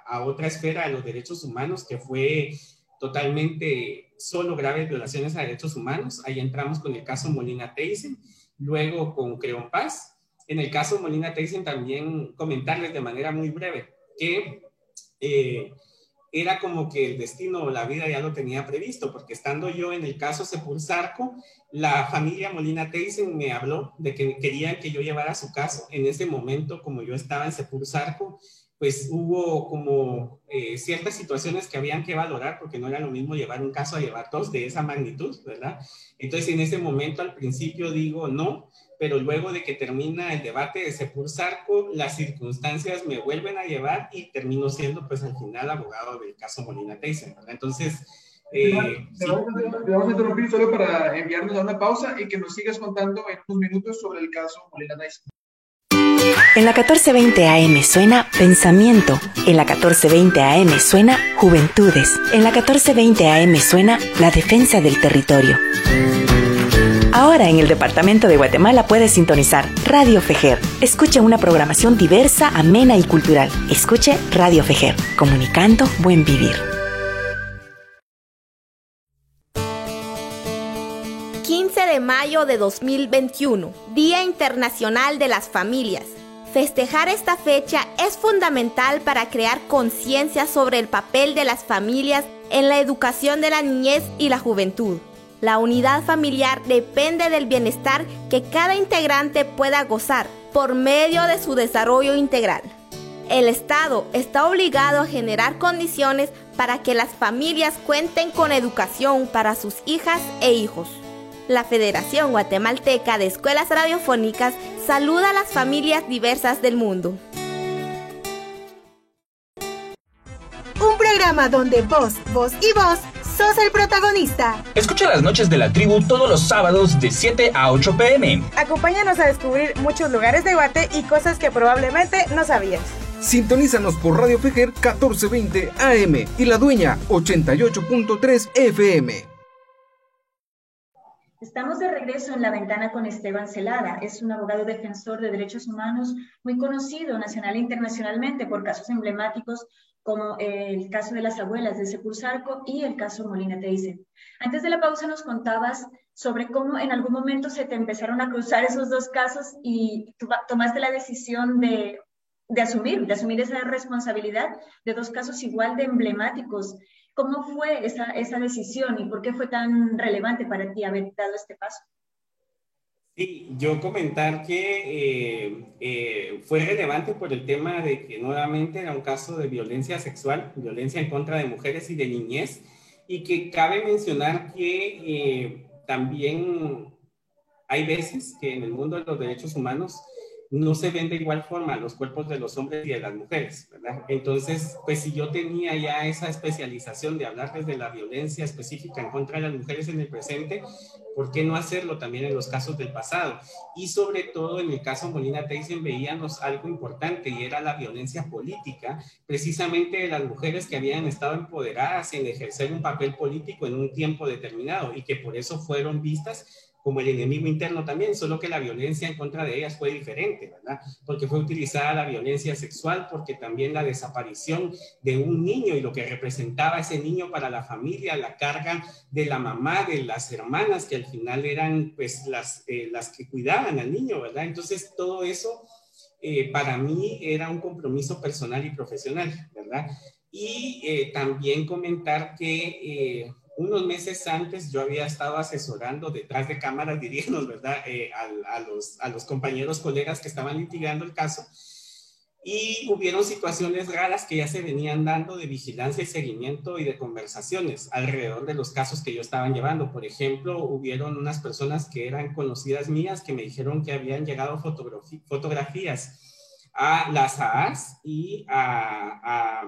a, otra esfera de los derechos humanos que fue totalmente solo graves violaciones a derechos humanos. Ahí entramos con el caso Molina Teisen, luego con Creon Paz. En el caso Molina Teisen también comentarles de manera muy breve que eh, era como que el destino o la vida ya lo tenía previsto, porque estando yo en el caso Sepulsarco, la familia Molina Teisen me habló de que querían que yo llevara su caso. En ese momento, como yo estaba en Sepulsarco, pues hubo como eh, ciertas situaciones que habían que valorar, porque no era lo mismo llevar un caso a llevar dos de esa magnitud, ¿verdad? Entonces, en ese momento, al principio digo no, pero luego de que termina el debate de Sepulsarco, las circunstancias me vuelven a llevar y termino siendo, pues, al final abogado del caso Molina Teisen, ¿verdad? Entonces, eh, vamos, a interrumpir solo para enviarnos a una pausa y que nos sigas contando en unos minutos sobre el caso Molina Teisen. En la 1420 AM suena Pensamiento. En la 1420 AM suena Juventudes. En la 1420 AM suena La Defensa del Territorio. Ahora en el Departamento de Guatemala puedes sintonizar Radio Fejer. Escuche una programación diversa, amena y cultural. Escuche Radio Fejer, comunicando buen vivir. 15 de mayo de 2021, Día Internacional de las Familias. Festejar esta fecha es fundamental para crear conciencia sobre el papel de las familias en la educación de la niñez y la juventud. La unidad familiar depende del bienestar que cada integrante pueda gozar por medio de su desarrollo integral. El Estado está obligado a generar condiciones para que las familias cuenten con educación para sus hijas e hijos. La Federación Guatemalteca de Escuelas Radiofónicas saluda a las familias diversas del mundo. Un programa donde vos, vos y vos sos el protagonista. Escucha las noches de la tribu todos los sábados de 7 a 8 pm. Acompáñanos a descubrir muchos lugares de Guate y cosas que probablemente no sabías. Sintonízanos por Radio Fejer 1420 AM y La Dueña 88.3 FM. Estamos de regreso en la ventana con Esteban Celada. Es un abogado defensor de derechos humanos muy conocido nacional e internacionalmente por casos emblemáticos como el caso de las abuelas de Sepulsarco y el caso Molina Teise. Antes de la pausa nos contabas sobre cómo en algún momento se te empezaron a cruzar esos dos casos y tomaste la decisión de, de asumir, de asumir esa responsabilidad de dos casos igual de emblemáticos ¿Cómo fue esa, esa decisión y por qué fue tan relevante para ti haber dado este paso? Sí, yo comentar que eh, eh, fue relevante por el tema de que nuevamente era un caso de violencia sexual, violencia en contra de mujeres y de niñez, y que cabe mencionar que eh, también hay veces que en el mundo de los derechos humanos no se ven de igual forma los cuerpos de los hombres y de las mujeres, ¿verdad? Entonces, pues si yo tenía ya esa especialización de hablar desde la violencia específica en contra de las mujeres en el presente, ¿por qué no hacerlo también en los casos del pasado? Y sobre todo en el caso Molina Teisen veíamos algo importante y era la violencia política, precisamente de las mujeres que habían estado empoderadas en ejercer un papel político en un tiempo determinado y que por eso fueron vistas como el enemigo interno también, solo que la violencia en contra de ellas fue diferente, ¿verdad? Porque fue utilizada la violencia sexual, porque también la desaparición de un niño y lo que representaba ese niño para la familia, la carga de la mamá, de las hermanas, que al final eran pues las, eh, las que cuidaban al niño, ¿verdad? Entonces todo eso eh, para mí era un compromiso personal y profesional, ¿verdad? Y eh, también comentar que unos meses antes yo había estado asesorando detrás de cámaras, diríamos, ¿verdad? Eh, a, los, a los compañeros, colegas que estaban litigando el caso. Y hubieron situaciones raras que ya se venían dando de vigilancia y seguimiento y de conversaciones alrededor de los casos que yo estaba llevando. Por ejemplo, hubieron unas personas que eran conocidas mías que me dijeron que habían llegado fotografías a las AAS y a, a,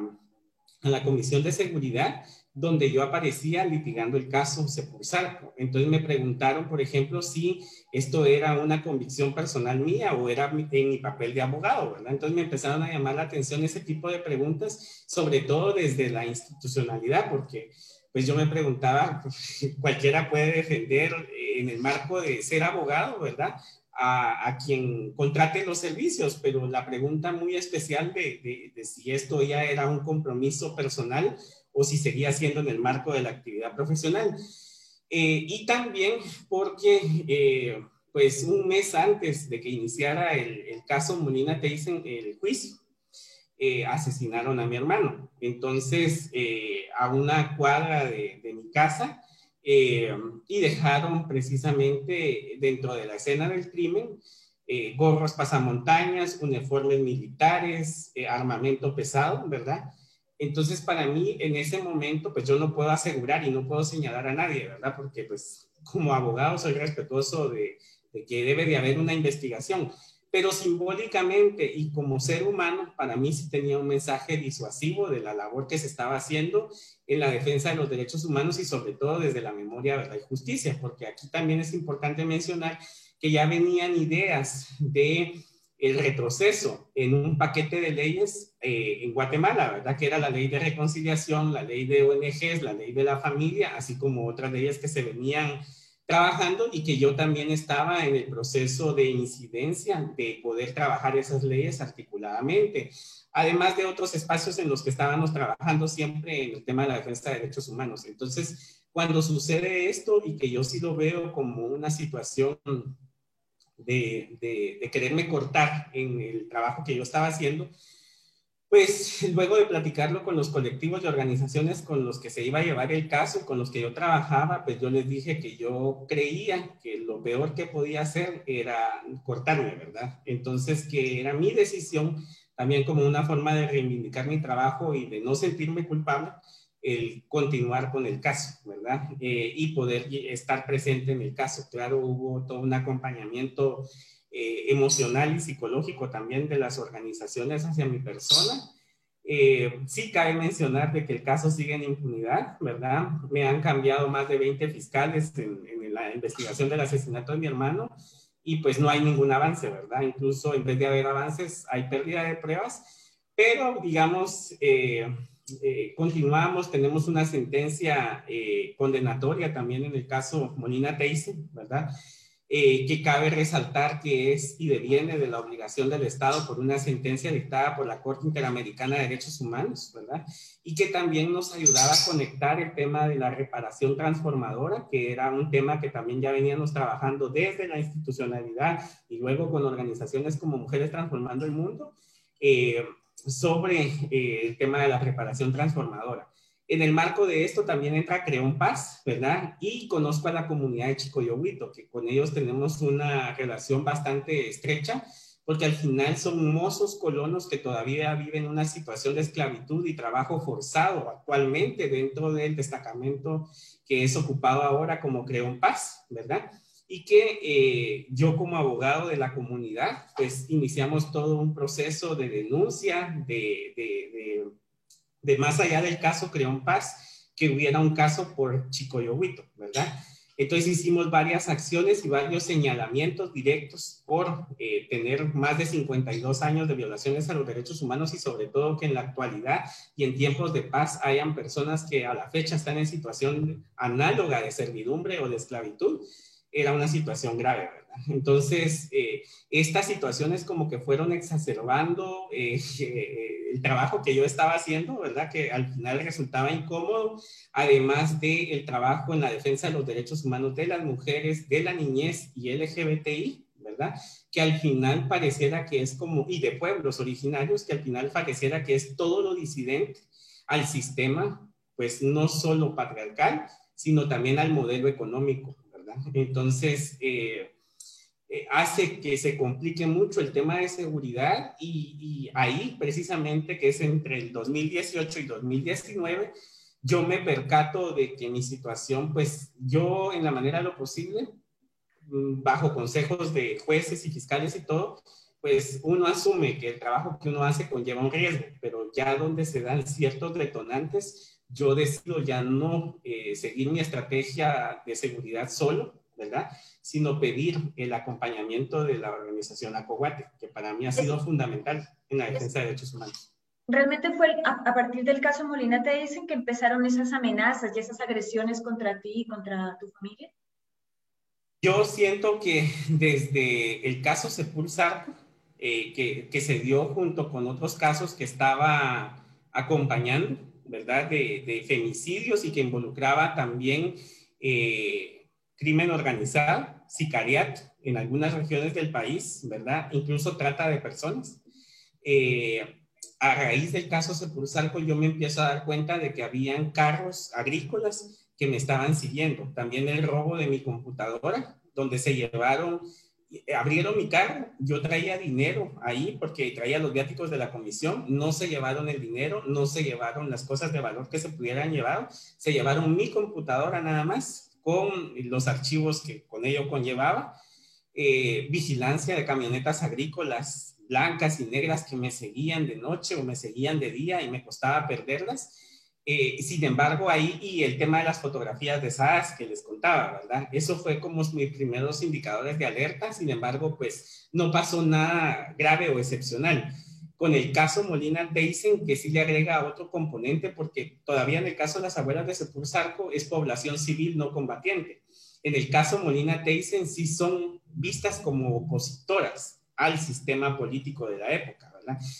a la Comisión de Seguridad donde yo aparecía litigando el caso Sepulsarco. Entonces me preguntaron, por ejemplo, si esto era una convicción personal mía o era en mi papel de abogado, ¿verdad? Entonces me empezaron a llamar la atención ese tipo de preguntas, sobre todo desde la institucionalidad, porque pues yo me preguntaba, cualquiera puede defender en el marco de ser abogado, ¿verdad? A, quien contrate los servicios, pero la pregunta muy especial de si esto ya era un compromiso personal, o si seguía siendo en el marco de la actividad profesional. Eh, y también porque, eh, pues un mes antes de que iniciara el, caso Molina te dicen el juicio. eh, asesinaron a mi hermano. Entonces, a una cuadra de, mi casa, y dejaron precisamente dentro de la escena del crimen gorros pasamontañas, uniformes militares, armamento pesado, ¿verdad? Entonces, para mí, en ese momento, pues yo no puedo asegurar y no puedo señalar a nadie, ¿verdad? Porque, pues, como abogado soy respetuoso de, que debe de haber una investigación pero simbólicamente y como ser humano, para mí sí tenía un mensaje disuasivo de la labor que se estaba haciendo en la defensa de los derechos humanos y sobre todo desde la memoria, verdad y justicia, porque aquí también es importante mencionar que ya venían ideas de el retroceso en un paquete de leyes eh, en Guatemala, ¿verdad? Que era la ley de reconciliación, la ley de ONGs, la ley de la familia, así como otras leyes que se venían trabajando y que yo también estaba en el proceso de incidencia de poder trabajar esas leyes articuladamente, además de otros espacios en los que estábamos trabajando siempre en el tema de la defensa de derechos humanos. Entonces, cuando sucede esto y que yo sí lo veo como una situación de, quererme cortar en el trabajo que yo estaba haciendo, pues luego de platicarlo con los colectivos y organizaciones con los que se iba a llevar el caso, con los que yo trabajaba, pues yo les dije que yo creía que lo peor que podía hacer era cortarme, ¿verdad? Entonces que era mi decisión, también como una forma de reivindicar mi trabajo y de no sentirme culpable, el continuar con el caso, ¿verdad? Eh, y poder estar presente en el caso. Claro, hubo todo un acompañamiento eh, emocional y psicológico también de las organizaciones hacia mi persona. Eh, sí cabe mencionar de que el caso sigue en impunidad, ¿verdad? Me han cambiado más de 20 fiscales en, la investigación del asesinato de mi hermano y pues no hay ningún avance, ¿verdad? Incluso en vez de haber avances hay pérdida de pruebas, pero digamos, eh, continuamos, tenemos una sentencia condenatoria también en el caso Molina Teise, ¿verdad? Eh, que cabe resaltar que es y deviene de la obligación del Estado por una sentencia dictada por la Corte Interamericana de Derechos Humanos, ¿verdad? Y que también nos ayudaba a conectar el tema de la reparación transformadora, que era un tema que también ya veníamos trabajando desde la institucionalidad y luego con organizaciones como Mujeres Transformando el Mundo, eh, sobre eh, el tema de la reparación transformadora. En el marco de esto también entra Creón Paz, ¿verdad? Y conozco a la comunidad de Chicoyohuito, que con ellos tenemos una relación bastante estrecha, porque al final son mozos colonos que todavía viven una situación de esclavitud y trabajo forzado actualmente dentro del destacamento que es ocupado ahora como Creón Paz, ¿verdad? Y que eh, yo como abogado de la comunidad, pues iniciamos todo un proceso de denuncia, de, de, de de más allá del caso Creón Paz, que hubiera un caso por Chicoyohuito, ¿verdad? Entonces hicimos varias acciones y varios señalamientos directos por eh, tener más de 52 años de violaciones a los derechos humanos y sobre todo que en la actualidad y en tiempos de paz hayan personas que a la fecha están en situación análoga de servidumbre o de esclavitud. Era una situación grave, ¿verdad? Entonces, eh, estas situaciones como que fueron exacerbando eh, eh, el trabajo que yo estaba haciendo, ¿verdad? Que al final resultaba incómodo, además del el trabajo en la defensa de los derechos humanos de las mujeres, de la niñez y LGBTI, ¿verdad? Que al final pareciera que es como, y de pueblos originarios, que al final pareciera que es todo lo disidente al sistema, pues no solo patriarcal, sino también al modelo económico. Entonces, eh, eh, hace que se complique mucho el tema de seguridad y, ahí precisamente que es entre el 2018 y 2019, yo me percato de que mi situación, pues yo en la manera de lo posible, mm, bajo consejos de jueces y fiscales y todo, pues uno asume que el trabajo que uno hace conlleva un riesgo, pero ya donde se dan ciertos detonantes, yo decido ya no eh, seguir mi estrategia de seguridad solo, ¿verdad? Sino pedir el acompañamiento de la organización ACOGUATE, que para mí ha sido fundamental en la defensa de derechos humanos. Realmente fue a, partir del caso Molina, te dicen que empezaron esas amenazas y esas agresiones contra ti y contra tu familia. Yo siento que desde el caso Sepulsar, eh, que, que, se dio junto con otros casos que estaba acompañando, ¿verdad? De, femicidios y que involucraba también eh, crimen organizado, sicariato en algunas regiones del país, ¿verdad? Incluso trata de personas. Eh, a raíz del caso Sepulsalco, yo me empiezo a dar cuenta de que habían carros agrícolas que me estaban siguiendo. También el robo de mi computadora, donde se llevaron, abrieron mi carro, yo traía dinero ahí porque traía los viáticos de la comisión, no se llevaron el dinero, no se llevaron las cosas de valor que se pudieran llevar, se llevaron mi computadora nada más con los archivos que con ello conllevaba, eh, vigilancia de camionetas agrícolas blancas y negras que me seguían de noche o me seguían de día y me costaba perderlas. Eh, sin embargo, ahí y el tema de las fotografías de SAS que les contaba, ¿verdad? Eso fue como mis primeros indicadores de alerta. Sin embargo, pues no pasó nada grave o excepcional. Con el caso Molina dicen que sí le agrega otro componente porque todavía en el caso de las abuelas de Sepulsarco es población civil no combatiente. En el caso Molina Teisen sí son vistas como opositoras al sistema político de la época,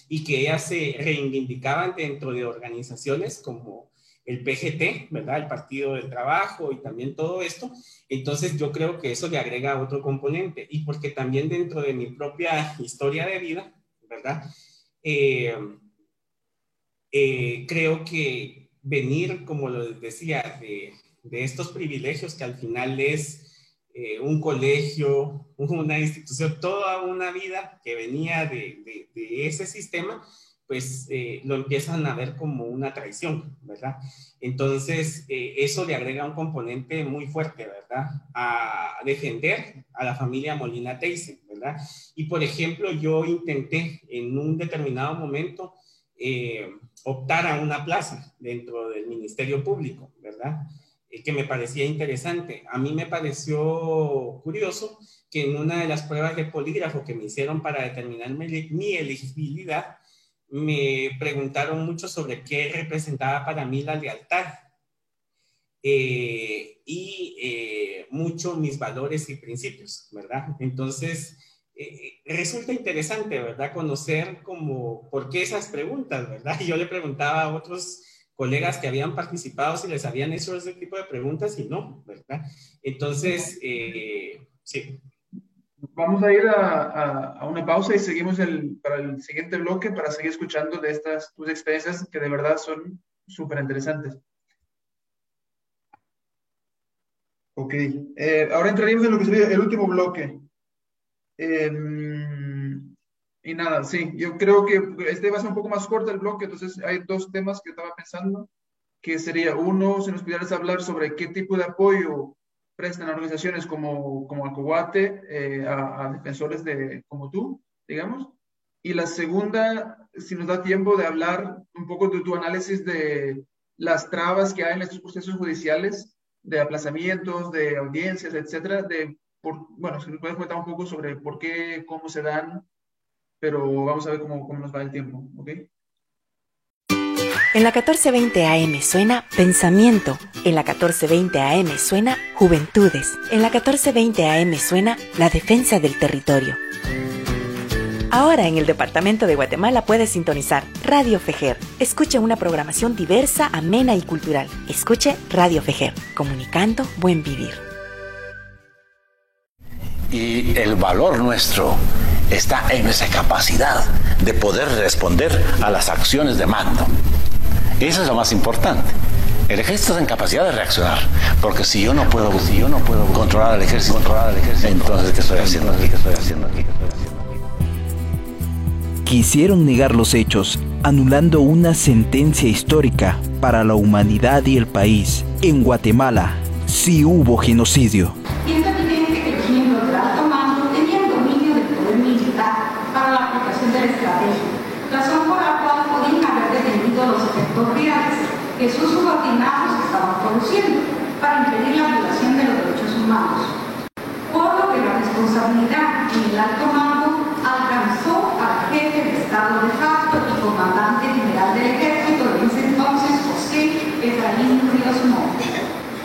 Y que ellas se reivindicaban dentro de organizaciones como el PGT, ¿verdad? El Partido del Trabajo y también todo esto. Entonces yo creo que eso le agrega otro componente y porque también dentro de mi propia historia de vida, ¿verdad? Eh, eh, creo que venir, como lo decía, de, de estos privilegios que al final es eh, un colegio, una institución, toda una vida que venía de, ese sistema, pues eh, lo empiezan a ver como una traición, ¿verdad? Entonces, eh, eso le agrega un componente muy fuerte, ¿verdad? A defender a la familia Molina Teise, ¿verdad? Y, por ejemplo, yo intenté en un determinado momento optar a una plaza dentro del Ministerio Público, ¿verdad? Que me parecía interesante. A mí me pareció curioso que en una de las pruebas de polígrafo que me hicieron para determinar mi, elegibilidad, me preguntaron mucho sobre qué representaba para mí la lealtad eh, y eh, mucho mis valores y principios, ¿verdad? Entonces, eh, resulta interesante, ¿verdad? Conocer como por qué esas preguntas, ¿verdad? Yo le preguntaba a otros colegas que habían participado si les habían hecho ese tipo de preguntas y no, ¿verdad? Entonces, eh, sí. Vamos a ir a, una pausa y seguimos el, para el siguiente bloque para seguir escuchando de estas tus experiencias que de verdad son súper interesantes. Ok, eh, ahora entraríamos en lo que sería el último bloque. Eh, y nada, sí, yo creo que este va a ser un poco más corto el bloque, entonces hay dos temas que estaba pensando, que sería uno, si nos pudieras hablar sobre qué tipo de apoyo prestan organizaciones como, como Alcoguate eh, a, defensores de, como tú, digamos. Y la segunda, si nos da tiempo de hablar un poco de tu análisis de las trabas que hay en estos procesos judiciales, de aplazamientos, de audiencias, etcétera, de, por, bueno, si nos puedes contar un poco sobre por qué, cómo se dan pero vamos a ver cómo, nos va el tiempo, ¿ok? En la 1420 AM suena Pensamiento. En la 1420 AM suena Juventudes. En la 1420 AM suena La Defensa del Territorio. Ahora en el Departamento de Guatemala puedes sintonizar Radio Fejer. Escuche una programación diversa, amena y cultural. Escuche Radio Fejer, comunicando buen vivir. Y el valor nuestro está en nuestra capacidad de poder responder a las acciones de mando. Eso es lo más importante. El ejército está en capacidad de reaccionar, porque si yo no puedo, si yo no puedo controlar al ejército, controlar al ejército entonces ¿qué estoy haciendo aquí? ¿Qué estoy haciendo aquí? Quisieron negar los hechos, anulando una sentencia histórica para la humanidad y el país. En Guatemala, sí hubo genocidio. que sus subordinados estaban produciendo para impedir la violación de los derechos humanos. Por lo que la en alto mando alcanzó al jefe de Estado de facto y comandante general del ejército de ese entonces, José Efraín Ríos Montt.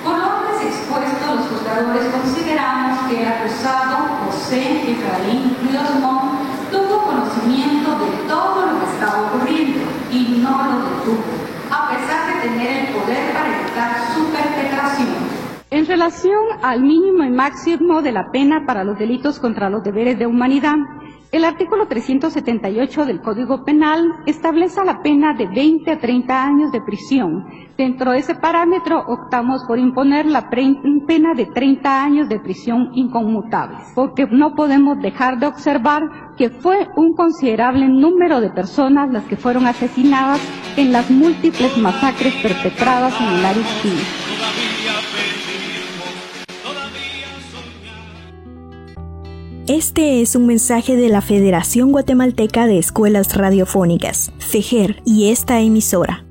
Por órdenes expuestos, los juzgadores consideramos que el acusado José Efraín Ríos Montt tuvo conocimiento de todo lo que estaba ocurriendo y no lo detuvo a pesar de tener el poder para evitar su perpetración. En relación al mínimo y máximo de la pena para los delitos contra los deberes de humanidad, El artículo 378 del Código Penal establece la pena de 20 a 30 años de prisión. Dentro de ese parámetro optamos por imponer la pena de 30 años de prisión inconmutable, porque no podemos dejar de observar que fue un considerable número de personas las que fueron asesinadas en las múltiples masacres perpetradas en el Aristide. Este es un mensaje de la Federación Guatemalteca de Escuelas Radiofónicas, FEGER, y esta emisora.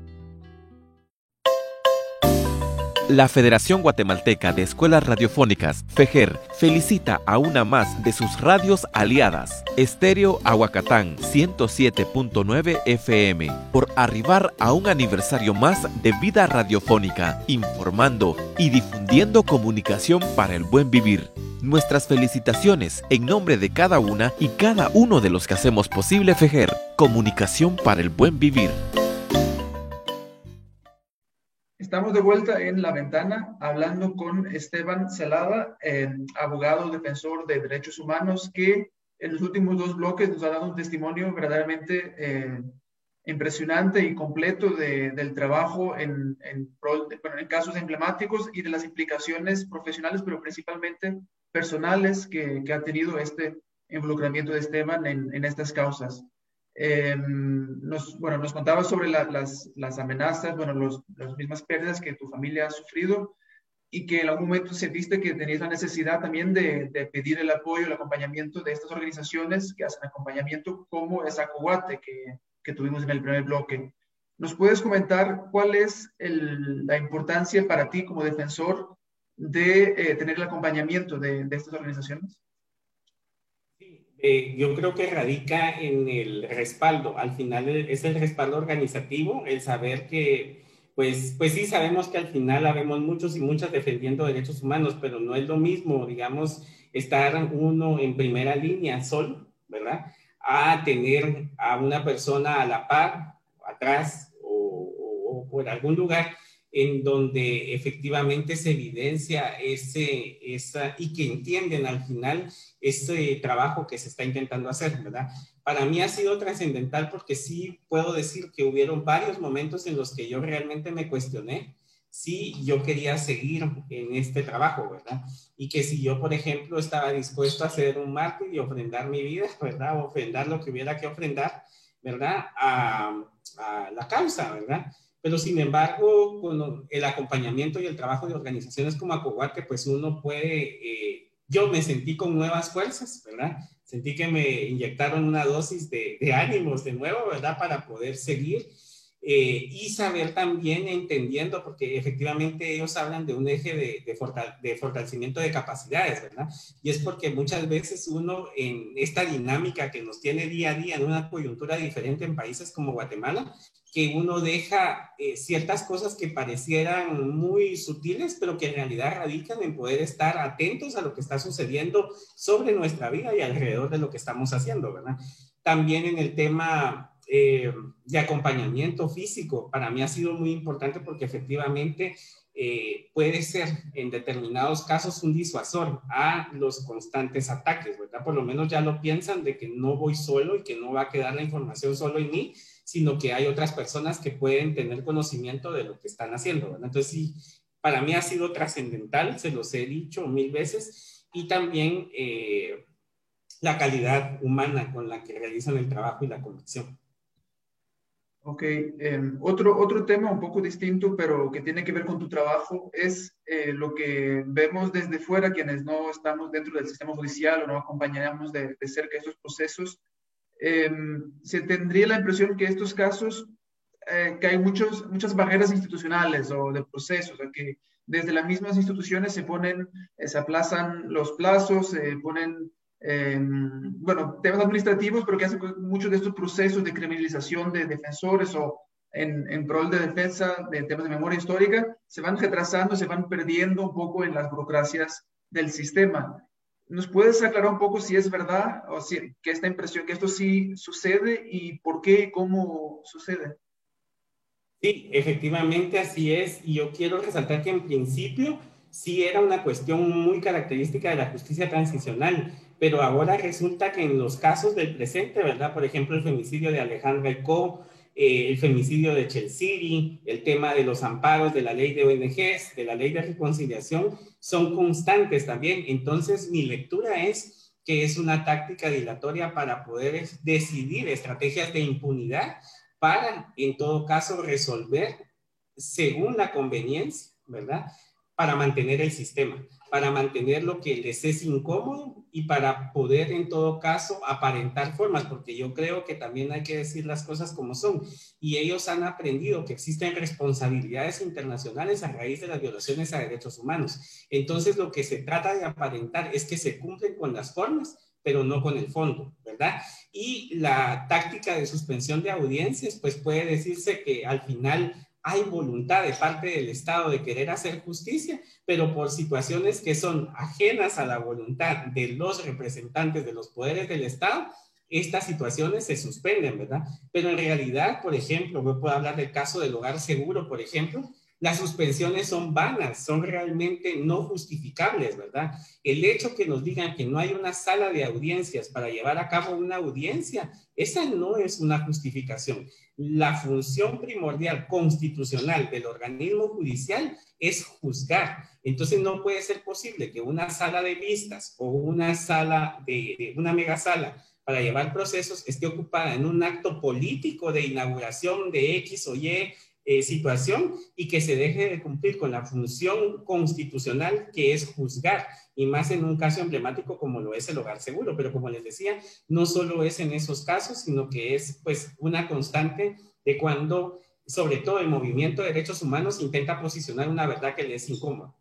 La Federación Guatemalteca de Escuelas Radiofónicas, FEGER, felicita a una más de sus radios aliadas, Estéreo Aguacatán 107.9 FM, por arribar a un aniversario más de vida radiofónica, informando y difundiendo comunicación para el buen vivir. Nuestras felicitaciones en nombre de cada una y cada uno de los que hacemos posible FEGER, comunicación para el buen vivir. Estamos de vuelta en la ventana hablando con Esteban Celada, eh, abogado defensor de derechos humanos, que en los últimos dos bloques nos ha dado un testimonio verdaderamente eh, impresionante y completo del trabajo en, en, en, casos emblemáticos y de las implicaciones profesionales, pero principalmente personales que, ha tenido este involucramiento de Esteban en, estas causas. Eh, nos, bueno, nos contaba sobre las, amenazas, bueno, los, las mismas pérdidas que tu familia ha sufrido y que en algún momento sentiste que tenías la necesidad también de, pedir el apoyo, el acompañamiento de estas organizaciones que hacen acompañamiento como es Acoguate, que, tuvimos en el primer bloque. ¿Nos puedes comentar cuál es la importancia para ti como defensor de eh, tener el acompañamiento de, estas organizaciones? Eh, yo creo que radica en el respaldo. Al final es el respaldo organizativo, el saber que, pues, pues sí, sabemos que al final habemos muchos y muchas defendiendo derechos humanos, pero no es lo mismo, digamos, estar uno en primera línea solo, ¿verdad? A tener a una persona a la par, atrás o por algún lugar en donde efectivamente se evidencia ese, esa, y que entienden al final ese trabajo que se está intentando hacer, ¿verdad? Para mí ha sido trascendental porque sí puedo decir que hubieron varios momentos en los que yo realmente me cuestioné si yo quería seguir en este trabajo, ¿verdad? Y que si yo, por ejemplo, estaba dispuesto a ser un mártir y ofrendar mi vida, ¿verdad? ofrendar lo que hubiera que ofrendar, ¿verdad? A, a la causa, ¿verdad? Pero sin embargo, con el acompañamiento y el trabajo de organizaciones como Acoguate, pues uno puede, eh, yo me sentí con nuevas fuerzas, ¿verdad? Sentí que me inyectaron una dosis de, de ánimos de nuevo, ¿verdad? Para poder seguir eh, y saber también entendiendo, porque efectivamente ellos hablan de un eje de, de, de, fortalecimiento de capacidades, ¿verdad? Y es porque muchas veces uno en esta dinámica que nos tiene día a día en una coyuntura diferente en países como Guatemala, que uno deja eh, ciertas cosas que parecieran muy sutiles, pero que en realidad radican en poder estar atentos a lo que está sucediendo sobre nuestra vida y alrededor de lo que estamos haciendo, ¿verdad? También en el tema eh, de acompañamiento físico para mí ha sido muy importante porque efectivamente eh, puede ser en determinados casos un disuasor a los constantes ataques, ¿verdad? Por lo menos ya lo piensan de que no voy solo y que no va a quedar la información solo en mí, sino que hay otras personas que pueden tener conocimiento de lo que están haciendo, ¿verdad? Entonces sí, para mí ha sido trascendental, se los he dicho mil veces, y también eh, la calidad humana con la que realizan el trabajo y la convicción. Ok, eh, otro, otro tema un poco distinto, pero que tiene que ver con tu trabajo, es eh, lo que vemos desde fuera, quienes no estamos dentro del sistema judicial o no acompañamos de, de cerca estos procesos. Eh, se tendría la impresión que estos casos, eh, que hay muchos, muchas barreras institucionales o de procesos, o que desde las mismas instituciones se ponen, eh, se aplazan los plazos, se ponen eh, bueno, temas administrativos, pero que hacen muchos de estos procesos de criminalización de defensores o en, en de defensa de temas de memoria histórica, se van retrasando, se van perdiendo un poco en las burocracias del sistema. ¿Nos puedes aclarar un poco si es verdad o si que esta impresión, que esto sí sucede y por qué y cómo sucede? Sí, efectivamente así es. Y yo quiero resaltar que en principio sí era una cuestión muy característica de la justicia transicional, pero ahora resulta que en los casos del presente, ¿verdad? Por ejemplo, el femicidio de Alejandra Eco, eh, el femicidio de Chelsea, el tema de los amparos de la ley de ONGs, de la ley de reconciliación, son constantes también. Entonces, mi lectura es que es una táctica dilatoria para poder decidir estrategias de impunidad para, en todo caso, resolver según la conveniencia, ¿verdad? Para mantener el sistema para mantener lo que les es incómodo y para poder en todo caso aparentar formas, porque yo creo que también hay que decir las cosas como son. Y ellos han aprendido que existen responsabilidades internacionales a raíz de las violaciones a derechos humanos. Entonces lo que se trata de aparentar es que se cumplen con las formas, pero no con el fondo, ¿verdad? Y la táctica de suspensión de audiencias, pues puede decirse que al final hay voluntad de parte del Estado de querer hacer justicia, pero por situaciones que son ajenas a la voluntad de los representantes de los poderes del Estado, estas situaciones se suspenden, ¿verdad? Pero en realidad, por ejemplo, yo puedo hablar del caso del hogar seguro, por ejemplo, las suspensiones son vanas, son realmente no justificables, ¿verdad? El hecho que nos digan que no hay una sala de audiencias para llevar a cabo una audiencia, esa no es una justificación. La función primordial constitucional del organismo judicial es juzgar. Entonces no puede ser posible que una sala de vistas o una sala de, una mega sala para llevar procesos esté ocupada en un acto político de inauguración de X o Y eh, situación y que se deje de cumplir con la función constitucional que es juzgar, y más en un caso emblemático como lo es el hogar seguro. Pero como les decía, no solo es en esos casos, sino que es pues una constante de cuando, sobre todo el movimiento de derechos humanos, intenta posicionar una verdad que le es incómoda.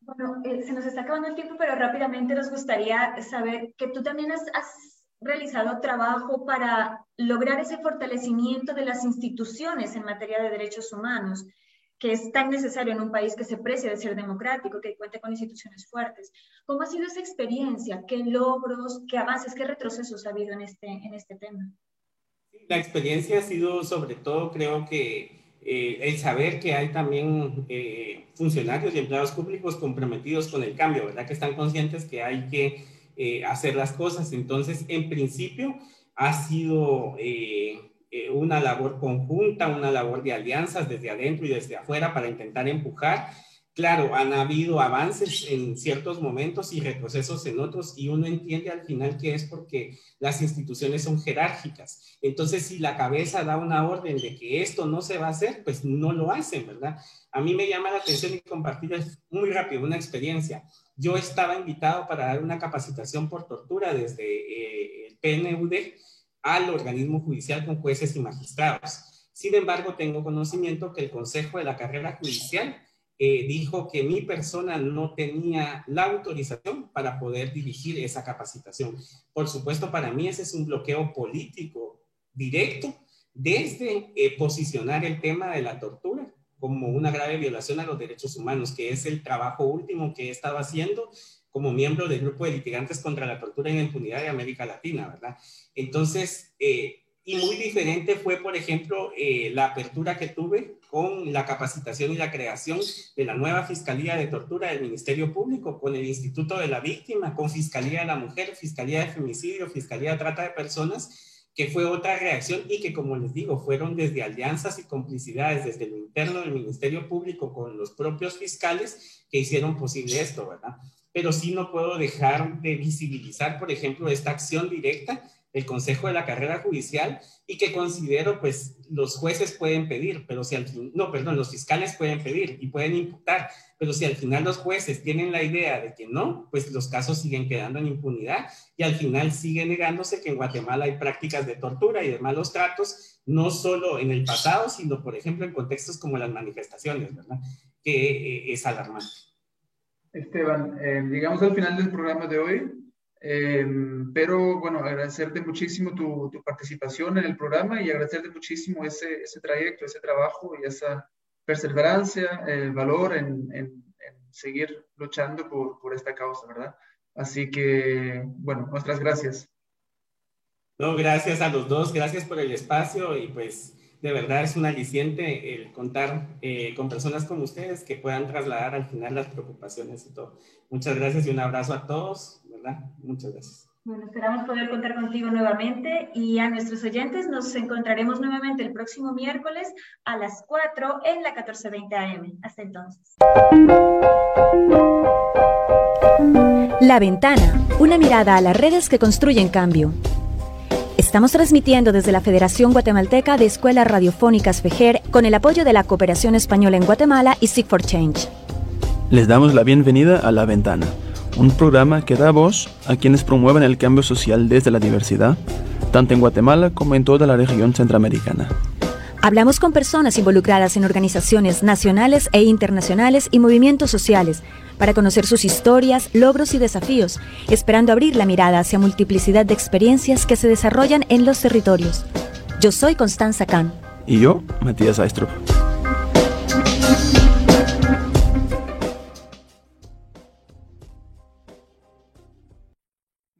Bueno, eh, se nos está acabando el tiempo, pero rápidamente nos gustaría saber que tú también has realizado trabajo para lograr ese fortalecimiento de las instituciones en materia de derechos humanos, que es tan necesario en un país que se precia de ser democrático, que cuenta con instituciones fuertes. ¿Cómo ha sido esa experiencia? ¿Qué logros, qué avances, qué retrocesos ha habido en este, en este tema? La experiencia ha sido sobre todo, creo que eh, el saber que hay también eh, funcionarios y empleados públicos comprometidos con el cambio, ¿verdad? Que están conscientes que hay que eh, hacer las cosas. Entonces, en principio, ha sido eh, eh, una labor conjunta, una labor de alianzas desde adentro y desde afuera para intentar empujar. Claro, han habido avances en ciertos momentos y retrocesos en otros y uno entiende al final que es porque las instituciones son jerárquicas. Entonces, si la cabeza da una orden de que esto no se va a hacer, pues no lo hacen, ¿verdad? A mí me llama la atención y compartir muy rápido una experiencia. Yo estaba invitado para dar una capacitación por tortura desde eh, el PNUD al organismo judicial con jueces y magistrados. Sin embargo, tengo conocimiento que el Consejo de la Carrera Judicial eh, dijo que mi persona no tenía la autorización para poder dirigir esa capacitación. Por supuesto, para mí ese es un bloqueo político directo desde eh, posicionar el tema de la tortura como una grave violación a los derechos humanos, que es el trabajo último que he estado haciendo como miembro del grupo de litigantes contra la tortura y la impunidad de América Latina, ¿verdad? Entonces, eh, y muy diferente fue, por ejemplo, eh, la apertura que tuve con la capacitación y la creación de la nueva Fiscalía de Tortura del Ministerio Público, con el Instituto de la Víctima, con Fiscalía de la Mujer, Fiscalía de Femicidio, Fiscalía de Trata de Personas, que fue otra reacción y que, como les digo, fueron desde alianzas y complicidades desde lo interno del Ministerio Público con los propios fiscales que hicieron posible esto, ¿verdad? Pero sí no puedo dejar de visibilizar, por ejemplo, esta acción directa del Consejo de la Carrera Judicial y que considero, pues, los jueces pueden pedir, pero si al fin, no, perdón, los fiscales pueden pedir y pueden imputar, pero si al final los jueces tienen la idea de que no, pues los casos siguen quedando en impunidad y al final sigue negándose que en Guatemala hay prácticas de tortura y de malos tratos, no solo en el pasado, sino, por ejemplo, en contextos como las manifestaciones, ¿verdad? Que eh, es alarmante. Esteban, eh, llegamos al final del programa de hoy. Em, pero bueno, agradecerte muchísimo tu, tu, participación en el programa y agradecerte muchísimo ese, ese trayecto, ese trabajo y esa perseverancia, el valor en, en, seguir luchando por, por, esta causa, ¿verdad? Así que, bueno, nuestras gracias. No, gracias a los dos, gracias por el espacio y pues de verdad es un aliciente el contar eh, con personas como ustedes que puedan trasladar al final las preocupaciones y todo. Muchas gracias y un abrazo a todos, ¿verdad? Muchas gracias. Bueno, esperamos poder contar contigo nuevamente y a nuestros oyentes nos encontraremos nuevamente el próximo miércoles a las 4 en la 1420 AM. Hasta entonces. La Ventana, una mirada a las redes que construyen cambio. Estamos transmitiendo desde la Federación Guatemalteca de Escuelas Radiofónicas FEJER con el apoyo de la Cooperación Española en Guatemala y Seek for Change. Les damos la bienvenida a La Ventana un programa que da voz a quienes promueven el cambio social desde la diversidad, tanto en Guatemala como en toda la región centroamericana. Hablamos con personas involucradas en organizaciones nacionales e internacionales y movimientos sociales para conocer sus historias, logros y desafíos, esperando abrir la mirada hacia multiplicidad de experiencias que se desarrollan en los territorios. Yo soy Constanza Kahn. Y yo, Matías Aistrup.